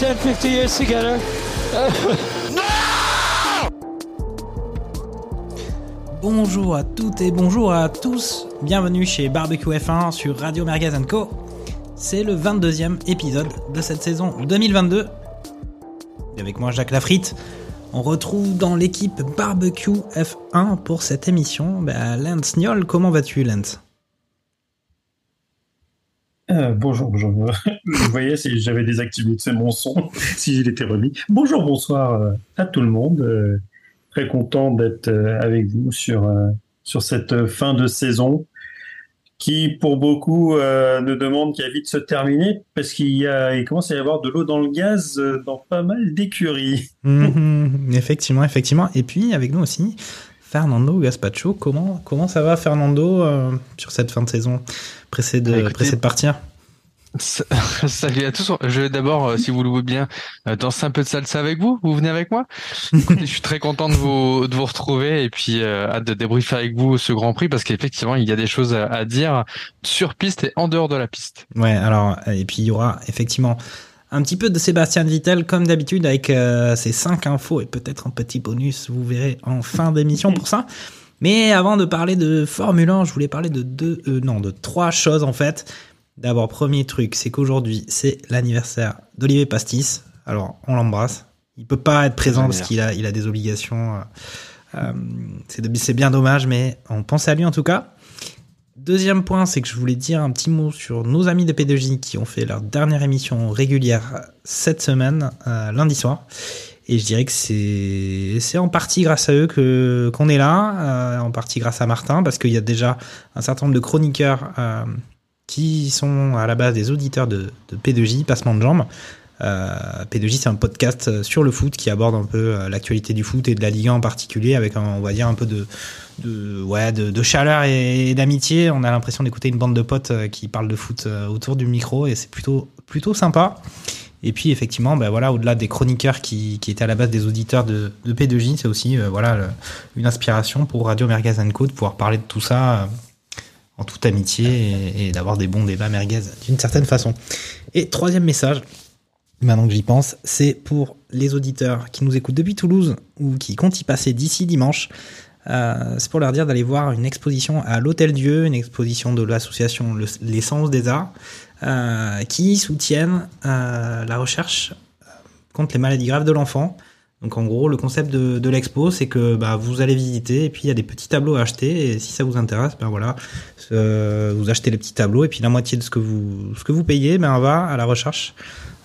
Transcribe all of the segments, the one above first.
10, 50 years together? Bonjour à toutes et bonjour à tous. Bienvenue chez Barbecue F1 sur Radio Merguez Co. C'est le 22e épisode de cette saison 2022. Et avec moi Jacques Lafritte. On retrouve dans l'équipe Barbecue F1 pour cette émission bah, Lance Niol. Comment vas-tu Lance? Euh, bonjour, bonjour. Je voyais si j'avais désactivé mon son, si il était remis. Bonjour, bonsoir euh, à tout le monde. Euh, Très content d'être avec vous sur, cette fin de saison qui, pour beaucoup, euh, nous demande qu'elle vite se terminer parce qu'il y a, commence à y avoir de l'eau dans le gaz dans pas mal d'écuries. Mhm, Effectivement, effectivement. Et puis avec nous aussi, Fernando Gaspacho. Comment, comment ça va Fernando euh, sur cette fin de saison pressé de, Bah, écoutez, pressé de partir Salut à tous. Je vais d'abord, euh, si vous le voulez bien, euh, danser un peu de salsa avec vous. Vous venez avec moi je suis très content de vous de vous retrouver et puis euh, hâte de débriefer avec vous ce Grand Prix parce qu'effectivement il y a des choses à, à dire sur piste et en dehors de la piste. Ouais, alors, et puis il y aura effectivement un petit peu de Sébastien Vittel, comme d'habitude, avec euh, ses 5 infos et peut-être un petit bonus, vous verrez en fin d'émission pour ça. Mais avant de parler de Formule 1, je voulais parler de deux, euh, non, de trois choses en fait. D'abord, premier truc, c'est qu'aujourd'hui, c'est l'anniversaire d'Olivier Pastis. Alors, on l'embrasse. Il peut pas être présent parce qu'il a, il a des obligations. euh, c'est bien dommage, mais on pense à lui en tout cas. Deuxième point, c'est que je voulais dire un petit mot sur nos amis de P2J qui ont fait leur dernière émission régulière cette semaine, euh, lundi soir. Et je dirais que c'est en partie grâce à eux qu'on est là, euh, en partie grâce à Martin, parce qu'il y a déjà un certain nombre de chroniqueurs euh, qui sont à la base des auditeurs de, de P2J, Passement de Jambes. Euh, P2J, c'est un podcast sur le foot qui aborde un peu euh, l'actualité du foot et de la Ligue 1 en particulier, avec, un- on va dire, un peu de, ouais, de, chaleur et, d'amitié. On a l'impression d'écouter une bande de potes euh, qui parlent de foot euh, autour du micro et c'est plutôt, plutôt sympa. Et puis, effectivement, ben voilà, au-delà des chroniqueurs qui, qui étaient à la base des auditeurs de, de P2J, c'est aussi euh, voilà, une inspiration pour Radio Merguez Co de pouvoir parler de tout ça euh, en toute amitié et, et d'avoir des bons débats merguez d'une certaine façon. Et troisième message, maintenant que j'y pense, c'est pour les auditeurs qui nous écoutent depuis Toulouse ou qui comptent y passer d'ici dimanche. Euh, c'est pour leur dire d'aller voir une exposition à l'Hôtel Dieu, une exposition de l'association Le- L'Essence des Arts, euh, qui soutiennent euh, la recherche contre les maladies graves de l'enfant. Donc en gros, le concept de, l'expo, c'est que bah, vous allez visiter et puis il y a des petits tableaux à acheter et si ça vous intéresse, ben voilà, euh, vous achetez les petits tableaux et puis la moitié de ce que vous ce que vous payez, ben va à la recherche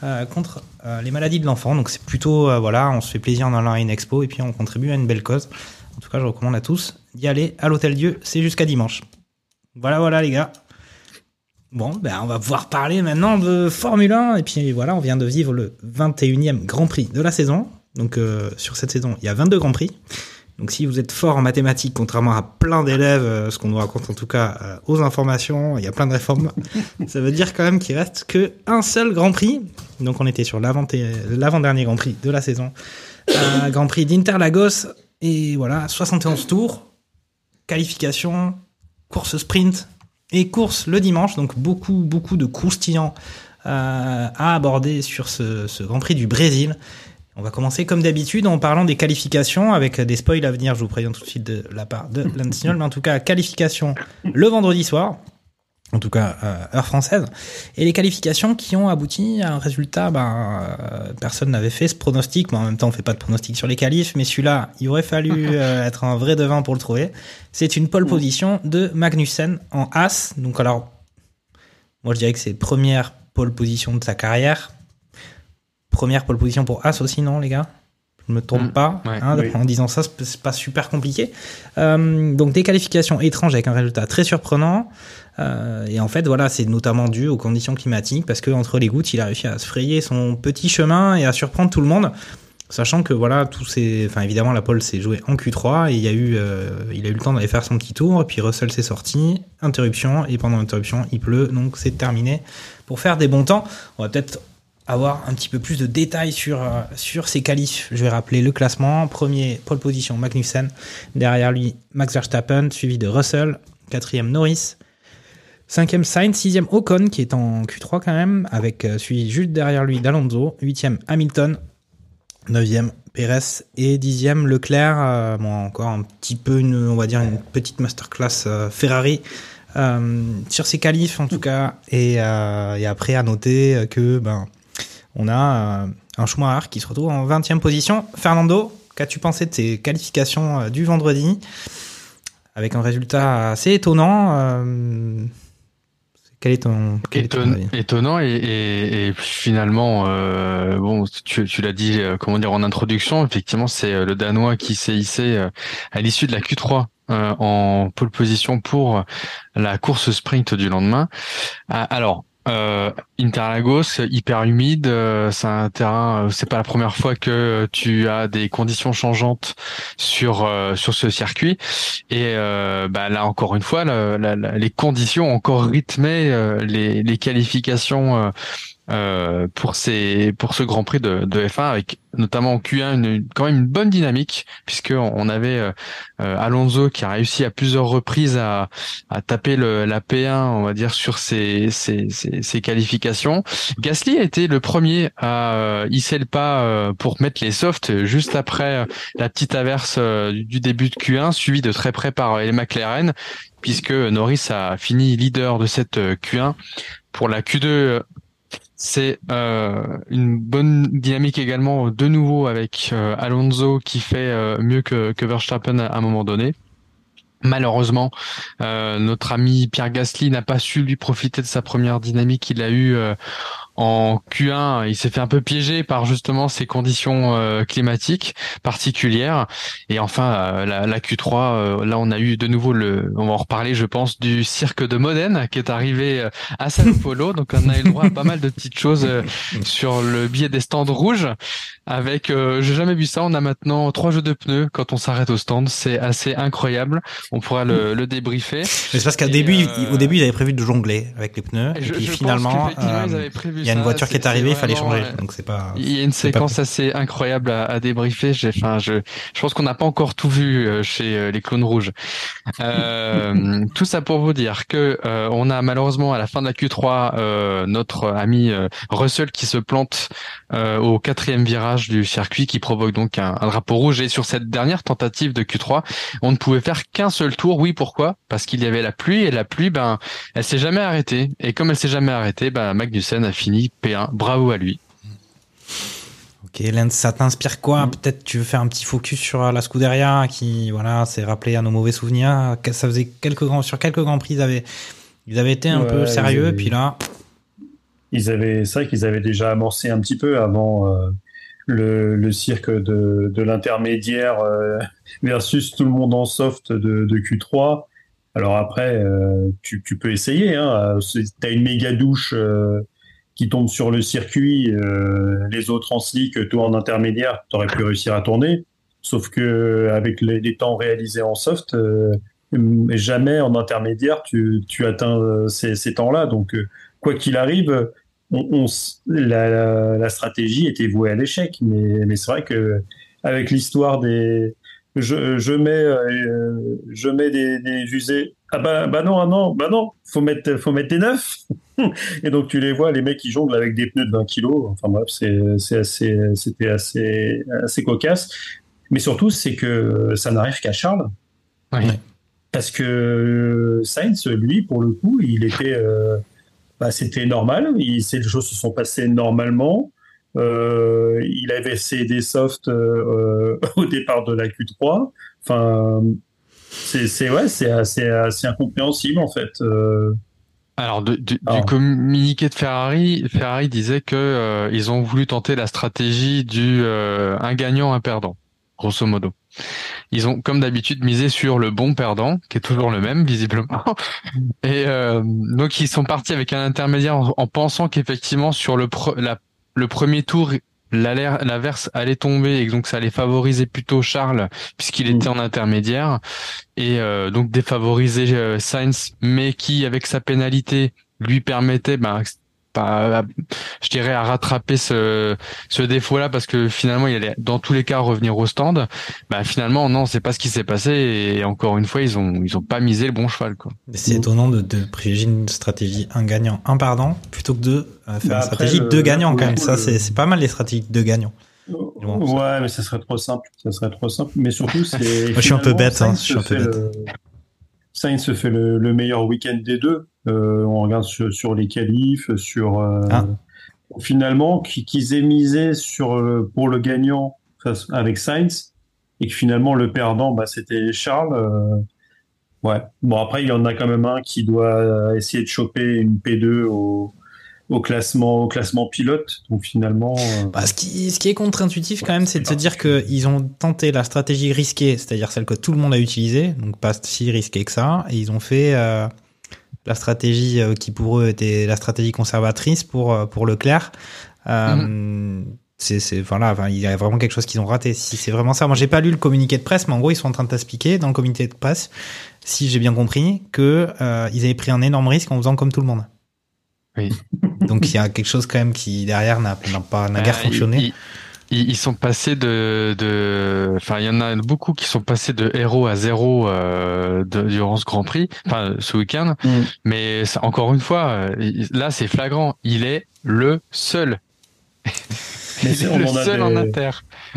euh, contre euh, les maladies de l'enfant. Donc c'est plutôt euh, voilà, on se fait plaisir en allant à une expo et puis on contribue à une belle cause. En tout cas, je recommande à tous d'y aller à l'Hôtel Dieu. C'est jusqu'à dimanche. Voilà, voilà les gars. Bon, ben on va pouvoir parler maintenant de Formule 1 et puis voilà, on vient de vivre le 21e Grand Prix de la saison. Donc euh, sur cette saison, il y a 22 Grands Prix. Donc si vous êtes fort en mathématiques, contrairement à plein d'élèves, euh, ce qu'on nous raconte en tout cas euh, aux informations, il y a plein de réformes, ça veut dire quand même qu'il reste que un seul Grand Prix. Donc on était sur l'avant- l'avant-dernier Grand Prix de la saison. Euh, Grand Prix d'Interlagos. Et voilà, 71 tours, qualification, course sprint et course le dimanche. Donc beaucoup, beaucoup de croustillants euh, à aborder sur ce, ce Grand Prix du Brésil. On va commencer comme d'habitude en parlant des qualifications avec des spoils à venir, je vous préviens tout de suite de la part de Stroll. mais en tout cas, qualification le vendredi soir, en tout cas euh, heure française, et les qualifications qui ont abouti à un résultat, ben, euh, personne n'avait fait ce pronostic, mais en même temps on fait pas de pronostic sur les qualifs, mais celui-là, il aurait fallu euh, être un vrai devin pour le trouver. C'est une pole position de Magnussen en As, donc alors, moi je dirais que c'est première pole position de sa carrière, Première pole position pour As aussi, non, les gars? Je me trompe Mm, pas ouais. hein, Oui. en disant ça, c'est c'est pas super compliqué. Euh, donc des qualifications étranges avec un résultat très surprenant. Euh, et en fait, voilà, c'est notamment dû aux conditions climatiques parce que entre les gouttes, il a réussi à se frayer son petit chemin et à surprendre tout le monde. Sachant que voilà, tous ces, enfin évidemment la pole s'est jouée en Q3 et il y a eu, euh, il a eu le temps d'aller faire son petit tour et puis Russell s'est sorti, interruption et pendant l'interruption il pleut donc c'est terminé pour faire des bons temps. On va peut-être avoir un petit peu plus de détails sur euh, sur ces qualifs. Je vais rappeler le classement. Premier pole position Magnussen, derrière lui Max Verstappen suivi de Russell, quatrième Norris. Cinquième Sainz, sixième Ocon qui est en Q3 quand même, avec euh, suivi juste derrière lui d'Alonso, huitième Hamilton, 9e Perez et 10e Leclerc. Euh, encore un petit peu, une, on va dire, une petite masterclass Ferrari sur ses qualifs en tout cas. Et, et après, à noter que ben, on a euh, un Schumacher qui se retrouve en 20e position. Fernando, qu'as-tu pensé de tes qualifications euh, du vendredi Avec un résultat assez étonnant. euh, quel est ton, quel est ton Éton- avis? étonnant et, et, et finalement euh, bon tu, tu l'as dit euh, comment dire en introduction effectivement c'est le danois qui s'est hissé euh, à l'issue de la Q3 euh, en pole position pour la course sprint du lendemain Ah, alors euh, Interlagos hyper humide euh, c'est un terrain euh, c'est pas la première fois que tu as des conditions changeantes sur euh, sur ce circuit. Et euh, bah, là encore une fois la- la- la- les conditions ont encore rythmé euh, les, les qualifications euh, pour ces pour ce Grand Prix de, de F1 avec notamment en Q1 une, quand même une bonne dynamique puisque on avait euh, euh, Alonso qui a réussi à plusieurs reprises à, à taper le, la P1 on va dire sur ses, ses, ses, qualifications. Gasly a été le premier à euh, hisser le pas pour mettre les softs juste après la petite averse du, début de Q1 suivi de très près par les McLaren puisque Norris a fini leader de cette euh, Q1 pour la Q2 euh, c'est euh, une bonne dynamique également de nouveau avec euh, Alonso qui fait euh, mieux que, que Verstappen à un moment donné. Malheureusement, notre ami Pierre Gasly n'a pas su lui profiter de sa première dynamique qu'il a eue euh, en Q1. Il s'est fait un peu piéger par justement ces conditions euh, climatiques particulières. Et enfin, euh, la, la Q3, euh, là on a eu de nouveau le, on va en reparler, je pense, du cirque de Modène qui est arrivé euh, à Sao Paulo. Donc on a eu le droit à pas mal de petites choses euh, sur le biais des stands rouges. Avec, euh, j'ai jamais vu ça. On a maintenant trois jeux de pneus quand on s'arrête au stand. C'est assez incroyable. On pourra le, le débriefer. Mais c'est parce qu'au début, au début, ils avaient prévu de jongler avec les pneus. Et, Je- puis je finalement, ils avaient prévu il y a une voiture qui est arrivée, il fallait changer. Donc c'est pas. Il y a une séquence assez incroyable à, à débriefer. J'ai, enfin, je, je pense qu'on n'a pas encore tout vu euh, chez euh, les clones rouges. Euh, tout ça pour vous dire que euh, on a malheureusement à la fin de la Q3 euh, notre ami euh, Russell qui se plante euh, au quatrième virage du circuit, qui provoque donc un, un drapeau rouge. Et sur cette dernière tentative de Q3, on ne pouvait faire qu'un seul tour. Oui, pourquoi? Parce qu'il y avait la pluie et la pluie, ben, elle s'est jamais arrêtée. Et comme elle s'est jamais arrêtée, ben, Magnussen a fini P1. Bravo à lui. Ok, Lens, ça t'inspire quoi Peut-être tu veux faire un petit focus sur euh, la Scuderia qui, voilà, s'est rappelé à nos mauvais souvenirs. Ça faisait quelques grands, sur quelques grands prix, ils avaient, ils avaient été un Ouais, peu sérieux. avaient- Puis là, Ils avaient, c'est vrai qu'ils avaient déjà amorcé un petit peu avant euh, le, le cirque de, de l'intermédiaire euh, versus tout le monde en soft de, de Q3. Alors après, euh, tu, tu peux essayer. Hein, tu as une méga douche euh, qui tombe sur le circuit, euh, les autres en slick, en intermédiaire, tu aurais pu réussir à tourner. Sauf que avec les, les temps réalisés en soft, euh, jamais en intermédiaire tu, tu atteins euh, ces, ces temps-là. Donc euh, quoi qu'il arrive, on, on la, la- la stratégie était vouée à l'échec. Mais, mais c'est vrai que avec l'histoire des, je, je mets, euh, je mets des, des usés. Ah bah, bah non, ah non, bah non, faut mettre, faut mettre des neufs. Et donc tu les vois, les mecs qui jonglent avec des pneus de 20 kilos. Enfin bref, assez, c'était assez, assez cocasse. Mais surtout, c'est que ça n'arrive qu'à Charles. Oui. Parce que Sainz, lui, pour le coup, il était, euh, bah, c'était normal. Il, les choses se sont passées normalement. Euh, il avait des softs euh, au départ de la Q3. Enfin, c'est, c'est ouais, c'est assez, assez incompréhensible en fait. Alors, de- du, Ah. du communiqué de Ferrari, Ferrari disait que euh, ils ont voulu tenter la stratégie du euh, un gagnant, un perdant, grosso modo. Ils ont, comme d'habitude, misé sur le bon perdant, qui est toujours le même, visiblement. Et euh, donc, ils sont partis avec un intermédiaire en, en pensant qu'effectivement, sur le, pre- la- le premier tour, l'averse allait tomber et donc ça allait favoriser plutôt Charles, puisqu'il Mm. était en intermédiaire et euh, donc défavoriser euh, Sainz, mais qui avec sa pénalité lui permettait, ben, pas, je dirais, à rattraper ce, ce défaut-là parce que finalement il allait dans tous les cas revenir au stand. Ben, finalement non, c'est pas ce qui s'est passé et encore une fois ils ont ils ont pas misé le bon cheval quoi. C'est étonnant de, de privilégier une stratégie un gagnant, un perdant, plutôt que de euh, faire Bah une après, stratégie le- deux gagnants quand même. Ça, le- c'est c'est pas mal les stratégies de deux gagnants. Ouais, mais ça serait trop simple. Ça serait trop simple. Mais surtout, c'est. Moi, je suis un peu bête, hein, je suis un peu bête. Sainz se fait le, le meilleur week-end des deux. Euh, on regarde sur, sur les qualifs, sur. euh, Ah. Finalement, qui- qu'ils aient misé sur le- pour le gagnant avec Sainz et que finalement le perdant, bah, c'était Charles. euh, Ouais. Bon, après, il y en a quand même un qui doit essayer de choper une P2 au, au classement, au classement pilote. Donc finalement. euh, Bah, ce, qui, ce qui est contre-intuitif quand même, c'est de se dire qu'ils ont tenté la stratégie risquée, c'est-à-dire celle que tout le monde a utilisée, donc pas si risquée que ça, et ils ont fait euh, la stratégie euh, qui pour eux était la stratégie conservatrice pour, euh, pour Leclerc. Euh, c'est, c'est, voilà, enfin, il y a vraiment quelque chose qu'ils ont raté. Si c'est vraiment ça, moi j'ai pas lu le communiqué de presse, mais en gros ils sont en train de t'expliquer dans le communiqué de presse, si j'ai bien compris, que euh, ils avaient pris un énorme risque en faisant comme tout le monde. Oui. Donc il y a quelque chose quand même qui derrière n'a, n'a pas n'a guère Euh, fonctionné. Ils, ils- ils sont passés de, de, enfin, il y en a beaucoup qui sont passés de héros à zéro euh, de- durant ce Grand Prix, enfin ce week-end. Mm. Mais ça- encore une fois, euh, là c'est flagrant. Il est le seul. Mais c'est- on le en a seul des- en inter.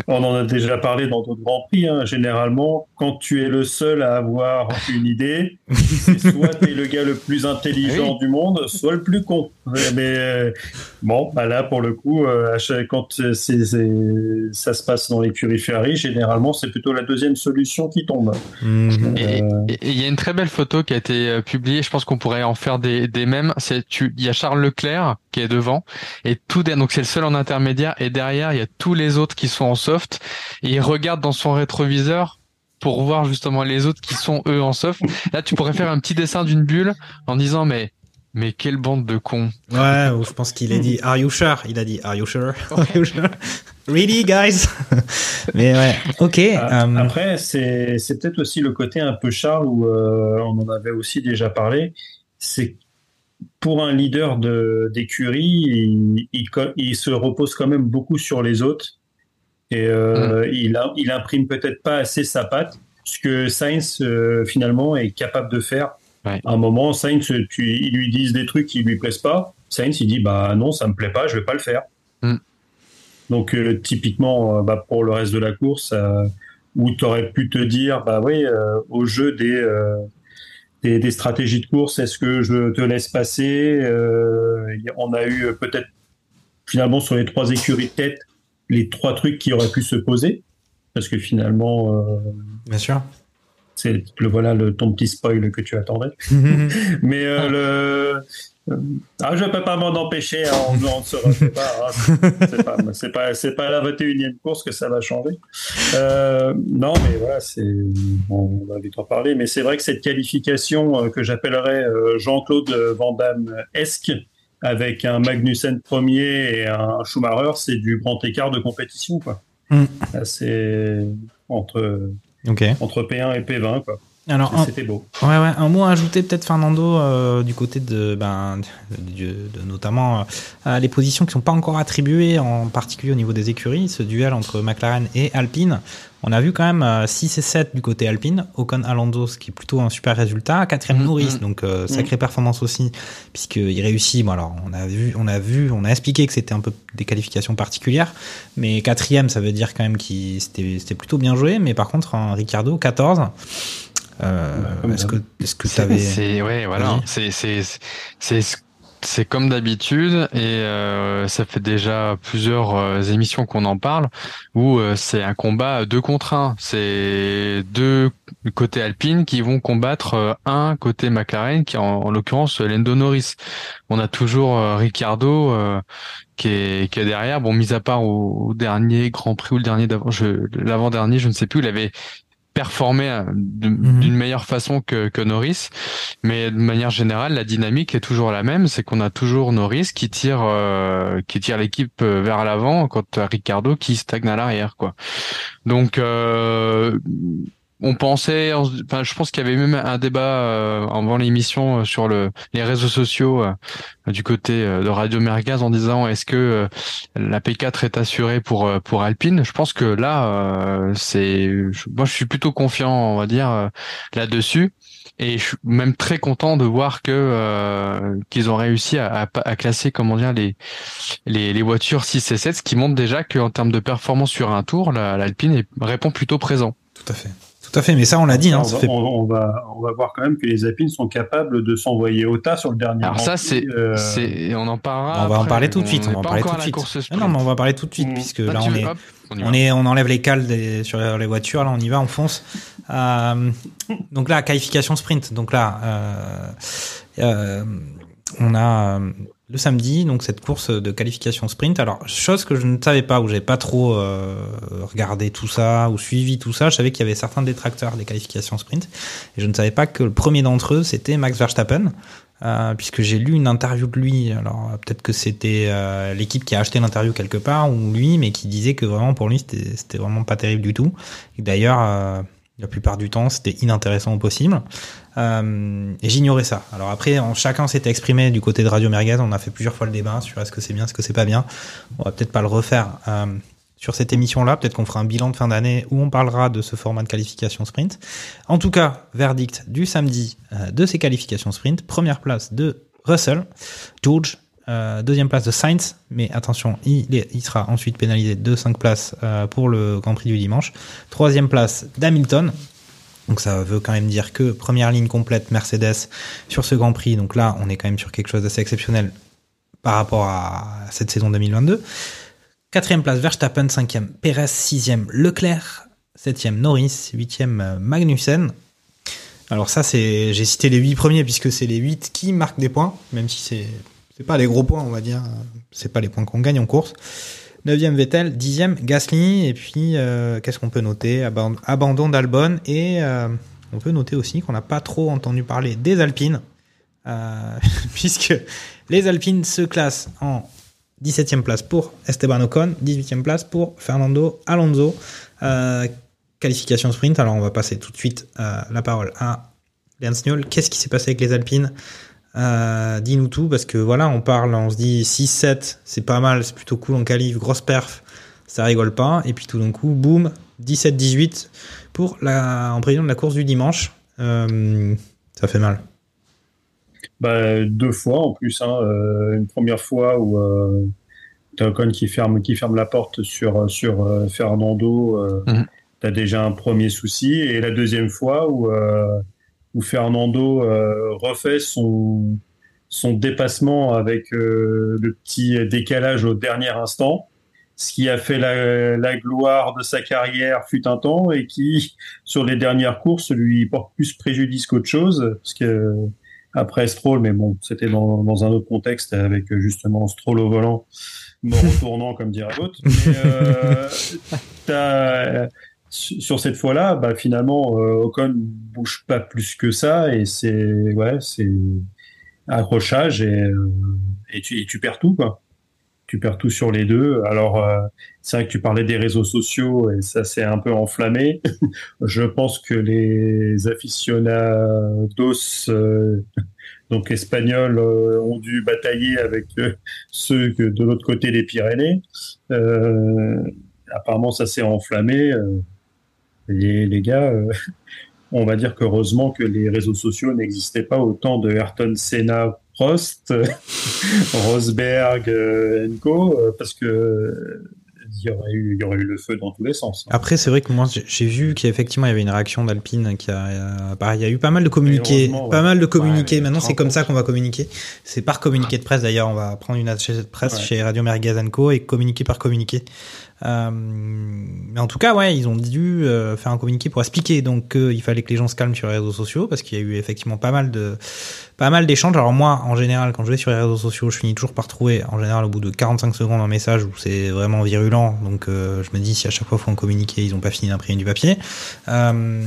On en a déjà parlé dans d'autres grands prix. hein. Généralement, quand tu es le seul à avoir une idée, c'est soit tu es le gars le plus intelligent Oui. du monde, soit le plus con. Mais euh, bon, bah là, pour le coup, euh, quand ça se passe dans l'écurie Ferrari, généralement, c'est plutôt la deuxième solution qui tombe. Mhm. Et Euh, et- il y a une très belle photo qui a été euh, publiée. Je pense qu'on pourrait en faire des, des mêmes. C'est tu, il y a Charles Leclerc qui est devant et tout. Donc c'est le seul en intermédiaire et derrière il y a tous les autres qui sont en soft et il regarde dans son rétroviseur pour voir justement les autres qui sont eux en soft. Là tu pourrais faire un petit dessin d'une bulle en disant mais mais quelle bande de cons. Ouais, ou je pense qu'il a dit Are you sure? Il a dit Are you sure? Are you sure? Really, guys? Mais ouais, ok. Ah, euh, Après, c'est c'est peut-être aussi le côté un peu Charles où euh, on en avait aussi déjà parlé. C'est pour un leader de d'écurie, il, il, co- il se repose quand même beaucoup sur les autres et euh, il, a, il imprime peut-être pas assez sa patte, ce que Sainz euh, finalement est capable de faire. Ouais. À un moment, Sainz, tu, ils lui disent des trucs qui lui plaisent pas. Sainz, il dit bah non, ça me plaît pas, je vais pas le faire. Mm. Donc euh, typiquement, bah, pour le reste de la course, où tu aurais pu te dire, bah oui, au jeu des, des, des stratégies de course, est-ce que je te laisse passer Euh, On a eu euh, peut-être finalement sur les trois écuries de tête les trois trucs qui auraient pu se poser, parce que finalement, euh, Bien sûr. c'est le voilà le ton petit spoil que tu attendais. Mais euh, le ah, je peux pas m'en empêcher, hein, on, on ne se refait pas. hein. C'est pas, à la 21e course que ça va changer. Euh, non, mais voilà, on va vite en parler. Mais c'est vrai que cette qualification euh, que j'appellerais euh, Jean-Claude Van Damme-esque, avec un Magnussen premier et un Schumacher, c'est du grand écart de compétition, quoi. Mm. C'est entre, entre P1 et P20, quoi. Alors, C'était beau. ouais, ouais, un mot à ajouter peut-être Fernando euh, du côté de, ben, de, de- notamment euh, les positions qui sont pas encore attribuées, en particulier au niveau des écuries, ce duel entre McLaren et Alpine. On a vu quand même euh, 6 et 7 du côté Alpine, Ocon Alonso, ce qui est plutôt un super résultat, quatrième Mhm, Norris, mhm. donc euh, sacrée performance aussi, puisqu'il réussit. Bon alors on a vu, on a vu, on a expliqué que c'était un peu des qualifications particulières, mais quatrième, ça veut dire quand même qu'il c'était c'était plutôt bien joué. Mais par contre, un Ricardo 14. Euh, comme est-ce que est-ce que C'est, t'avais c'est- ouais, voilà. C'est, c'est, c'est, ce- c'est comme d'habitude et euh, ça fait déjà plusieurs euh, émissions qu'on en parle où euh, c'est un combat deux contre un. C'est deux côtés Alpine qui vont combattre un côté McLaren qui est en, en l'occurrence Lando Norris. On a toujours Ricardo qui est, qui est derrière. Bon, mis à part au, dernier Grand Prix ou le dernier d'avant, l'avant-dernier, je ne sais plus, il avait performer euh, mhm. d'une meilleure façon que, que Norris. Mais de manière générale, la dynamique est toujours la même, c'est qu'on a toujours Norris qui tire euh, qui tire l'équipe euh, vers l'avant quand Ricardo qui stagne à l'arrière quoi. Donc euh, on pensait, enfin, je pense qu'il y avait même un débat euh, avant l'émission euh, sur le, les réseaux sociaux euh, du côté de Radio Mergaz en disant est-ce que la P4 est assurée pour pour Alpine? Je pense que là, c'est, moi, je suis plutôt confiant, on va dire là-dessus. Et je suis même très content de voir que qu'ils ont réussi à, à, classer comment dire les, les, les voitures 6 et 7, ce qui montre déjà qu'en termes de performance sur un tour, l'Alpine répond plutôt présent. Tout à fait. Tout à fait, mais ça on l'a dit. Hein, on, va, on, va, on, va, voir quand même que les Alpines sont capables de s'envoyer au tas sur le dernier. Alors ça c'est, euh... on en parlera. On va en parler tout de suite. On, va en parler tout de suite. non, mais on va en parler tout de suite puisque là on est, on, est, on enlève les cales des, sur les voitures. Là on y va, on fonce. Euh, donc là qualification sprint. Donc là euh, euh on a le samedi, donc cette course de qualification sprint. Alors, chose que je ne savais pas, où j'ai pas trop euh, regardé tout ça ou suivi tout ça, je savais qu'il y avait certains détracteurs des qualifications sprint, et je ne savais pas que le premier d'entre eux c'était Max Verstappen, euh, puisque j'ai lu une interview de lui. Alors peut-être que c'était euh, l'équipe qui a acheté l'interview quelque part ou lui, mais qui disait que vraiment pour lui c'était vraiment pas terrible du tout. D'ailleurs, la plupart du temps, c'était inintéressant au possible. Euh, et j'ignorais ça. Alors après, chacun s'était exprimé du côté de Radio Merguez. On a fait plusieurs fois le débat sur est-ce que c'est bien, est-ce que c'est pas bien. On va peut-être pas le refaire euh, sur cette émission-là. Peut-être qu'on fera un bilan de fin d'année où on parlera de ce format de qualification sprint. En tout cas, verdict du samedi euh, de ces qualifications sprint. Première place de Russell, George. Euh, deuxième place de Sainz, mais attention, il, sera ensuite pénalisé de 5 places euh, pour le Grand Prix du dimanche. Troisième place d'Hamilton, donc ça veut quand même dire que première ligne complète Mercedes sur ce Grand Prix. Donc là, on est quand même sur quelque chose d'assez exceptionnel par rapport à cette saison 2022. Quatrième place Verstappen, cinquième Perez, sixième Leclerc, septième Norris, huitième Magnussen. Alors ça, c'est j'ai cité les huit premiers puisque c'est les huit qui marquent des points, même si c'est c'est pas les gros points, on va dire. C'est pas les points qu'on gagne en course. 9e Vettel, 10e Gasly, et puis euh, qu'est-ce qu'on peut noter? Abandon d'Albon, et euh, on peut noter aussi qu'on n'a pas trop entendu parler des Alpines, euh, puisque les Alpines se classent en 17e place pour Esteban Ocon, 18e place pour Fernando Alonso. qualification sprint, alors on va passer tout de suite la parole à Lance. Qu'est-ce qui s'est passé avec les Alpines? Euh, Dis-nous tout, parce que voilà, on parle, on se dit 6-7, c'est pas mal, c'est plutôt cool, on qualifie, grosse perf, ça rigole pas. Et puis tout d'un coup, boum, 17-18 pour la, en prévision de la course du dimanche. Euh, ça fait mal. Bah, deux fois en plus. Hein, euh, une première fois où euh, Ocon qui ferme, qui ferme la porte sur, sur euh, Fernando. Euh, mhm. Tu as déjà un premier souci. Et la deuxième fois où où Fernando euh, refait son, son dépassement avec euh, le petit décalage au dernier instant, ce qui a fait la, la, gloire de sa carrière fut un temps et qui, sur les dernières courses, lui porte plus préjudice qu'autre chose, parce que après Stroll, mais bon, c'était dans, dans, un autre contexte avec justement Stroll au volant, mort au tournant, comme dirait l'autre. Mais euh, sur cette fois-là, bah, finalement, euh, Ocon bouge pas plus que ça et c'est ouais, c'est accrochage et, euh, et, tu, et, tu, perds tout quoi. Tu perds tout sur les deux. Alors euh, c'est vrai que tu parlais des réseaux sociaux et ça s'est un peu enflammé. Je pense que les aficionados euh, donc espagnols ont dû batailler avec ceux que de l'autre côté des Pyrénées. apparemment ça s'est enflammé les, les gars, euh, on va dire qu'heureusement que les réseaux sociaux n'existaient pas autant de Ayrton Senna, Prost, Rosberg, euh, Co, euh, parce que il y aurait eu, il y aurait eu le feu dans tous les sens. hein. Après, c'est vrai que moi, j'ai- vu qu'effectivement, il y avait une réaction d'Alpine qui a, bah, il y a eu pas mal de communiqués, ouais. pas mal de communiqués. Ouais, Maintenant, c'est comme ça qu'on va communiquer. C'est par communiqué de presse. D'ailleurs, on va prendre une attachée de presse Ouais. chez Radio Merguez Co et communiquer par communiqué. Euh, mais en tout cas, ouais, ils ont dû euh, faire un communiqué pour expliquer donc qu'il fallait que les gens se calment sur les réseaux sociaux parce qu'il y a eu effectivement pas mal de pas mal d'échanges. Alors moi, en général, quand je vais sur les réseaux sociaux, je finis toujours par trouver, en général, au bout de 45 secondes, un message où c'est vraiment virulent. Donc euh, je me dis si à chaque fois faut en communiquer, ils ont pas fini d'imprimer du papier. Euh,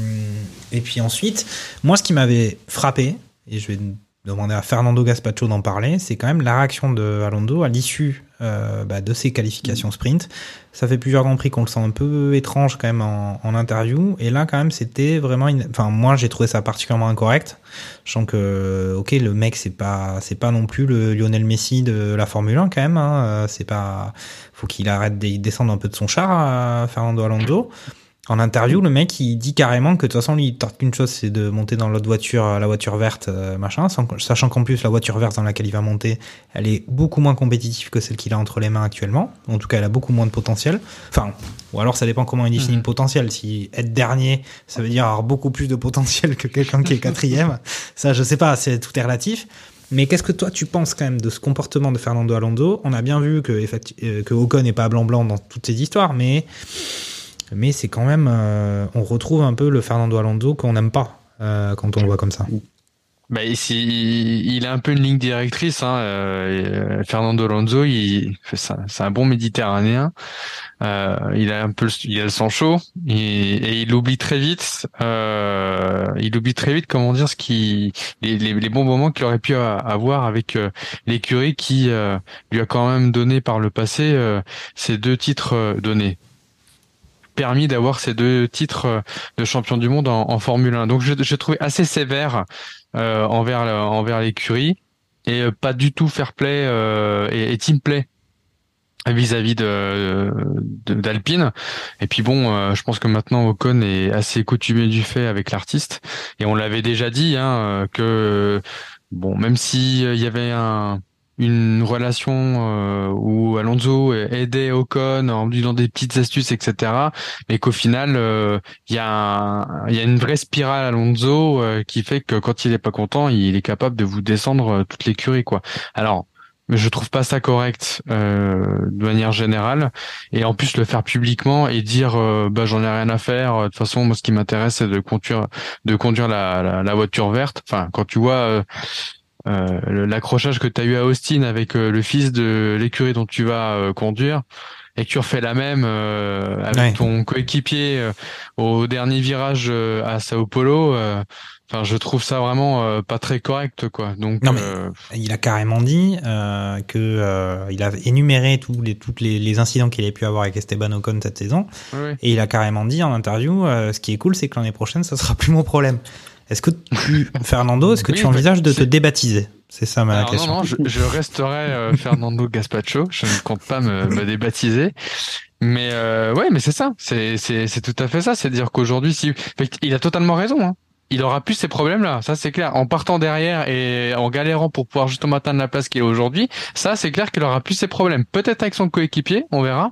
et puis ensuite, moi, ce qui m'avait frappé, et je vais demander à Fernando Gaspacho d'en parler, c'est quand même la réaction de Alonso à l'issue euh, bah, de ses qualifications sprint. Ça fait plusieurs grands prix qu'on le sent un peu étrange quand même en, en interview. Et là, quand même, c'était vraiment, une... enfin, moi, j'ai trouvé ça particulièrement incorrect. Je sens que, ok, le mec, c'est pas, c'est pas non plus le Lionel Messi de la Formule 1 quand même. Hein. Euh, C'est pas, faut qu'il arrête de descendre un peu de son char, à Fernando Alonso. En interview, le mec, il dit carrément que de toute façon, lui, il tente qu'une chose, c'est de monter dans l'autre voiture, la voiture verte, euh, machin, sans- sachant qu'en plus, la voiture verte dans laquelle il va monter, elle est beaucoup moins compétitive que celle qu'il a entre les mains actuellement. En tout cas, elle a beaucoup moins de potentiel. Enfin, ou alors ça dépend comment il définit le potentiel. Si être dernier, ça veut dire avoir beaucoup plus de potentiel que quelqu'un qui est quatrième. ça, je sais pas, c'est tout est relatif. Mais qu'est-ce que toi tu penses quand même de ce comportement de Fernando Alonso? On a bien vu que, euh, que Ocon n'est pas blanc-blanc dans toutes ces histoires, mais mais c'est quand même, euh, on retrouve un peu le Fernando Alonso qu'on n'aime pas euh, quand on le voit comme ça. Bah, il a un peu une ligne directrice. Hein. euh, Fernando Alonso, c'est un- bon Méditerranéen. Il a un peu, il a le sang chaud et, il oublie très vite. Il oublie très vite, comment dire, ce qui, les, bons moments qu'il aurait pu avoir avec l'écurie qui lui a quand même donné par le passé ces deux titres donnés permis d'avoir ces deux titres euh, de champion du monde en, Formule 1. Donc je- j'ai trouvé assez sévère euh, envers envers l'écurie et euh, pas du tout fair play euh, et, team play vis-à-vis de d'Alpine et puis bon euh, je pense que maintenant Ocon est assez coutumé du fait avec l'artiste et on l'avait déjà dit hein, euh, que bon même si il y avait un une relation euh, où Alonso aidait Ocon en lui donnant des petites astuces etc mais qu'au final euh, il y a y a une vraie spirale Alonso euh, qui fait que quand il est pas content il est capable de vous descendre toute l'écurie quoi. Alors je trouve pas ça correct de manière générale. Et en plus le faire publiquement et dire bah j'en ai rien à faire de toute façon moi ce qui m'intéresse c'est de conduire de conduire la, la, voiture verte. Enfin quand tu vois euh, l'accrochage que tu as eu à Austin avec euh, le fils de l'écurie dont tu vas euh, conduire et que tu refais la même euh, avec Ouais. ton coéquipier au dernier virage à Sao Paulo euh, enfin je trouve ça vraiment pas très correct quoi donc Non, mais- euh, Il a carrément dit euh, que euh, il a énuméré tous les, toutes les, les incidents qu'il avait pu avoir avec Esteban Ocon cette saison, et il a carrément dit en interview, euh, ce qui est cool, c'est que l'année prochaine, ça sera plus mon problème. Est-ce que tu, Fernando, est-ce que Oui, tu envisages de te c'est- débaptiser? C'est ça ma Alors, question. non, non, je, je resterai euh, Fernando Gaspacho. Je ne compte pas me, me débaptiser. Mais euh, ouais, mais c'est ça. C'est c'est c'est tout à fait ça. C'est dire qu'aujourd'hui, si il a totalement raison. Hein. Il aura plus ces problèmes-là. Ça, c'est clair. En partant derrière et en galérant pour pouvoir justement atteindre la place qu'il a aujourd'hui, ça, c'est clair qu'il aura plus ces problèmes. Peut-être avec son coéquipier, on verra.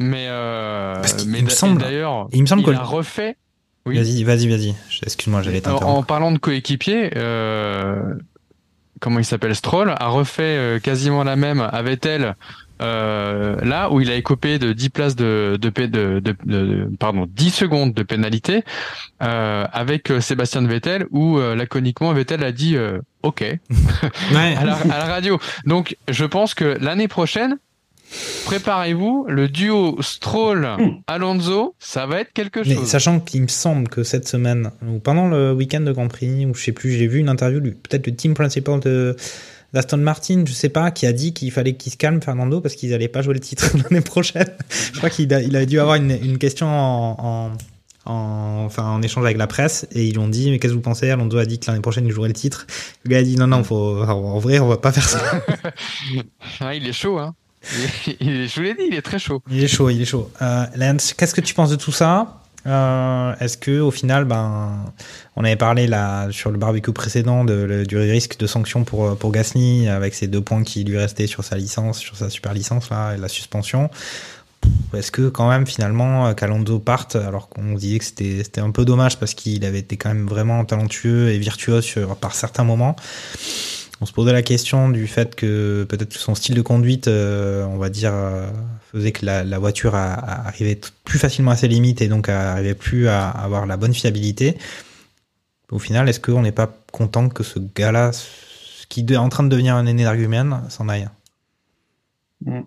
Mais euh, Parce mais me d'a- semble- d'ailleurs, il me semble il que- a refait. Oui. Vas-y, vas-y, vas-y. Excuse-moi, j'allais En, en t'interrompre. parlant de coéquipier, euh, comment il s'appelle Stroll a refait euh, quasiment la même à Vettel euh, là où il a écopé de 10 places de, de, de, de- de- pardon 10 secondes de pénalité euh, avec euh, Sébastien Vettel où euh, laconiquement Vettel a dit euh, OK Ouais. à la, à la radio. Donc je pense que l'année prochaine préparez-vous le duo Stroll Alonso ça va être quelque Mais chose. sachant qu'il me semble que cette semaine, ou pendant le week-end de Grand Prix, ou je sais plus, j'ai vu une interview, du- peut-être le team principal de d'Aston Martin, je sais pas, qui a dit qu'il fallait qu'il se calme Fernando parce qu'ils allaient pas jouer le titre l'année prochaine. je crois qu'il a, il a dû avoir une, une question en, en, en- enfin, en échange avec la presse et ils lui ont dit mais qu'est-ce que vous pensez? Alonso a dit que l'année prochaine il jouerait le titre. Le gars a dit non non, faut, en vrai on va pas faire ça. Ah, il est chaud hein. Je vous l'ai dit, il est très chaud. Il est chaud, il est chaud. Euh, Lance, qu'est-ce que tu penses de tout ça Euh, Est-ce que au final, ben, on avait parlé là sur le barbecue précédent du risque de sanction pour pour Gasly avec ces deux points qui lui restaient sur sa licence, sur sa super licence là, et la suspension. Est-ce que quand même finalement qu'Alonso parte alors qu'on disait que c'était un peu dommage parce qu'il avait été quand même vraiment talentueux et virtuose par certains moments. On se posait la question du fait que peut-être son style de conduite, euh, on va dire, euh, faisait que la, voiture arrivait plus facilement à ses limites et donc arrivait plus à avoir la bonne fiabilité. Au final, est-ce qu'on n'est pas content que ce gars-là, qui est en train de devenir un aîné d'argument, s'en aille? Mm.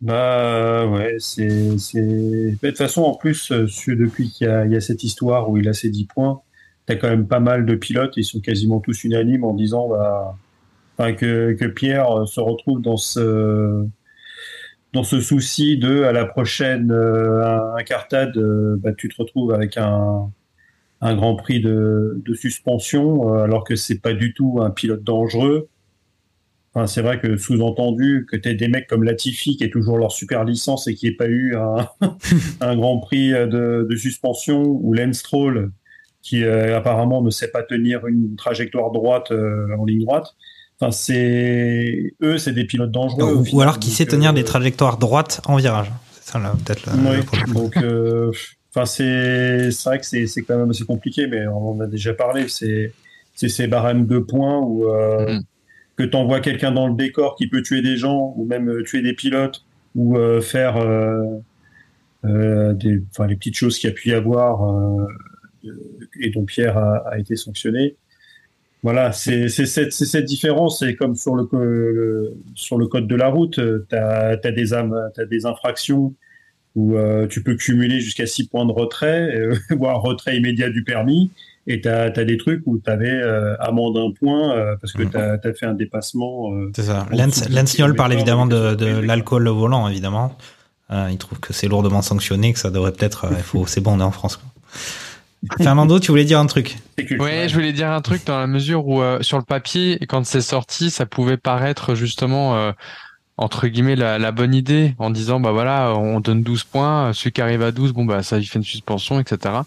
Bah ouais, c'est de toute façon en plus euh, depuis qu'il y y a cette histoire où il a ses 10 points, quand même pas mal de pilotes, ils sont quasiment tous unanimes en disant bah que Pierre euh, se retrouve dans ce dans ce souci de à la prochaine euh, incartade euh, bah tu te retrouves avec un un Grand Prix de suspension euh, alors que c'est pas du tout un pilote dangereux. Enfin, c'est vrai que sous-entendu que tu des mecs comme Latifi qui est toujours leur super licence et qui n'ait pas eu un, un grand prix de, de suspension ou Lance Stroll qui euh, apparemment ne sait pas tenir une trajectoire droite euh, en ligne droite. Enfin, c'est eux, c'est des pilotes dangereux. Ou, alors qui sait tenir euh, des trajectoires droites en virage. C'est ça là, peut-être. le- oui, donc euh, enfin c'est c'est vrai que c'est c'est quand même assez compliqué, mais on en a déjà parlé. C'est c'est ces barèmes de points où euh, Mhm. que t'envoies quelqu'un dans le décor qui peut tuer des gens ou même euh, tuer des pilotes ou euh, faire euh, euh, des enfin les petites choses qu'il y a pu y avoir euh, et dont Pierre a, a été sanctionné. Voilà, c'est cette, différence. Et comme sur le, co- le- sur le code de la route, t'as as des âmes, t'as des infractions où euh, tu peux cumuler jusqu'à 6 points de retrait, euh, voire retrait immédiat du permis. Et t'as as des trucs où t'avais euh, amende un point euh, parce que t'as as fait un dépassement. C'est ça. parle évidemment de, l'alcool au volant, évidemment. Il trouve que c'est lourdement sanctionné, que ça devrait peut-être. faut, c'est bon, on est en France. Quoi. Fernando, tu voulais dire un truc. Ouais, je voulais dire un truc dans la mesure où euh, sur le papier, quand c'est sorti, ça pouvait paraître justement euh, entre guillemets la, la bonne idée en disant bah voilà, on donne 12 points, celui qui arrive à 12, bon bah ça lui fait une suspension, etc. Ça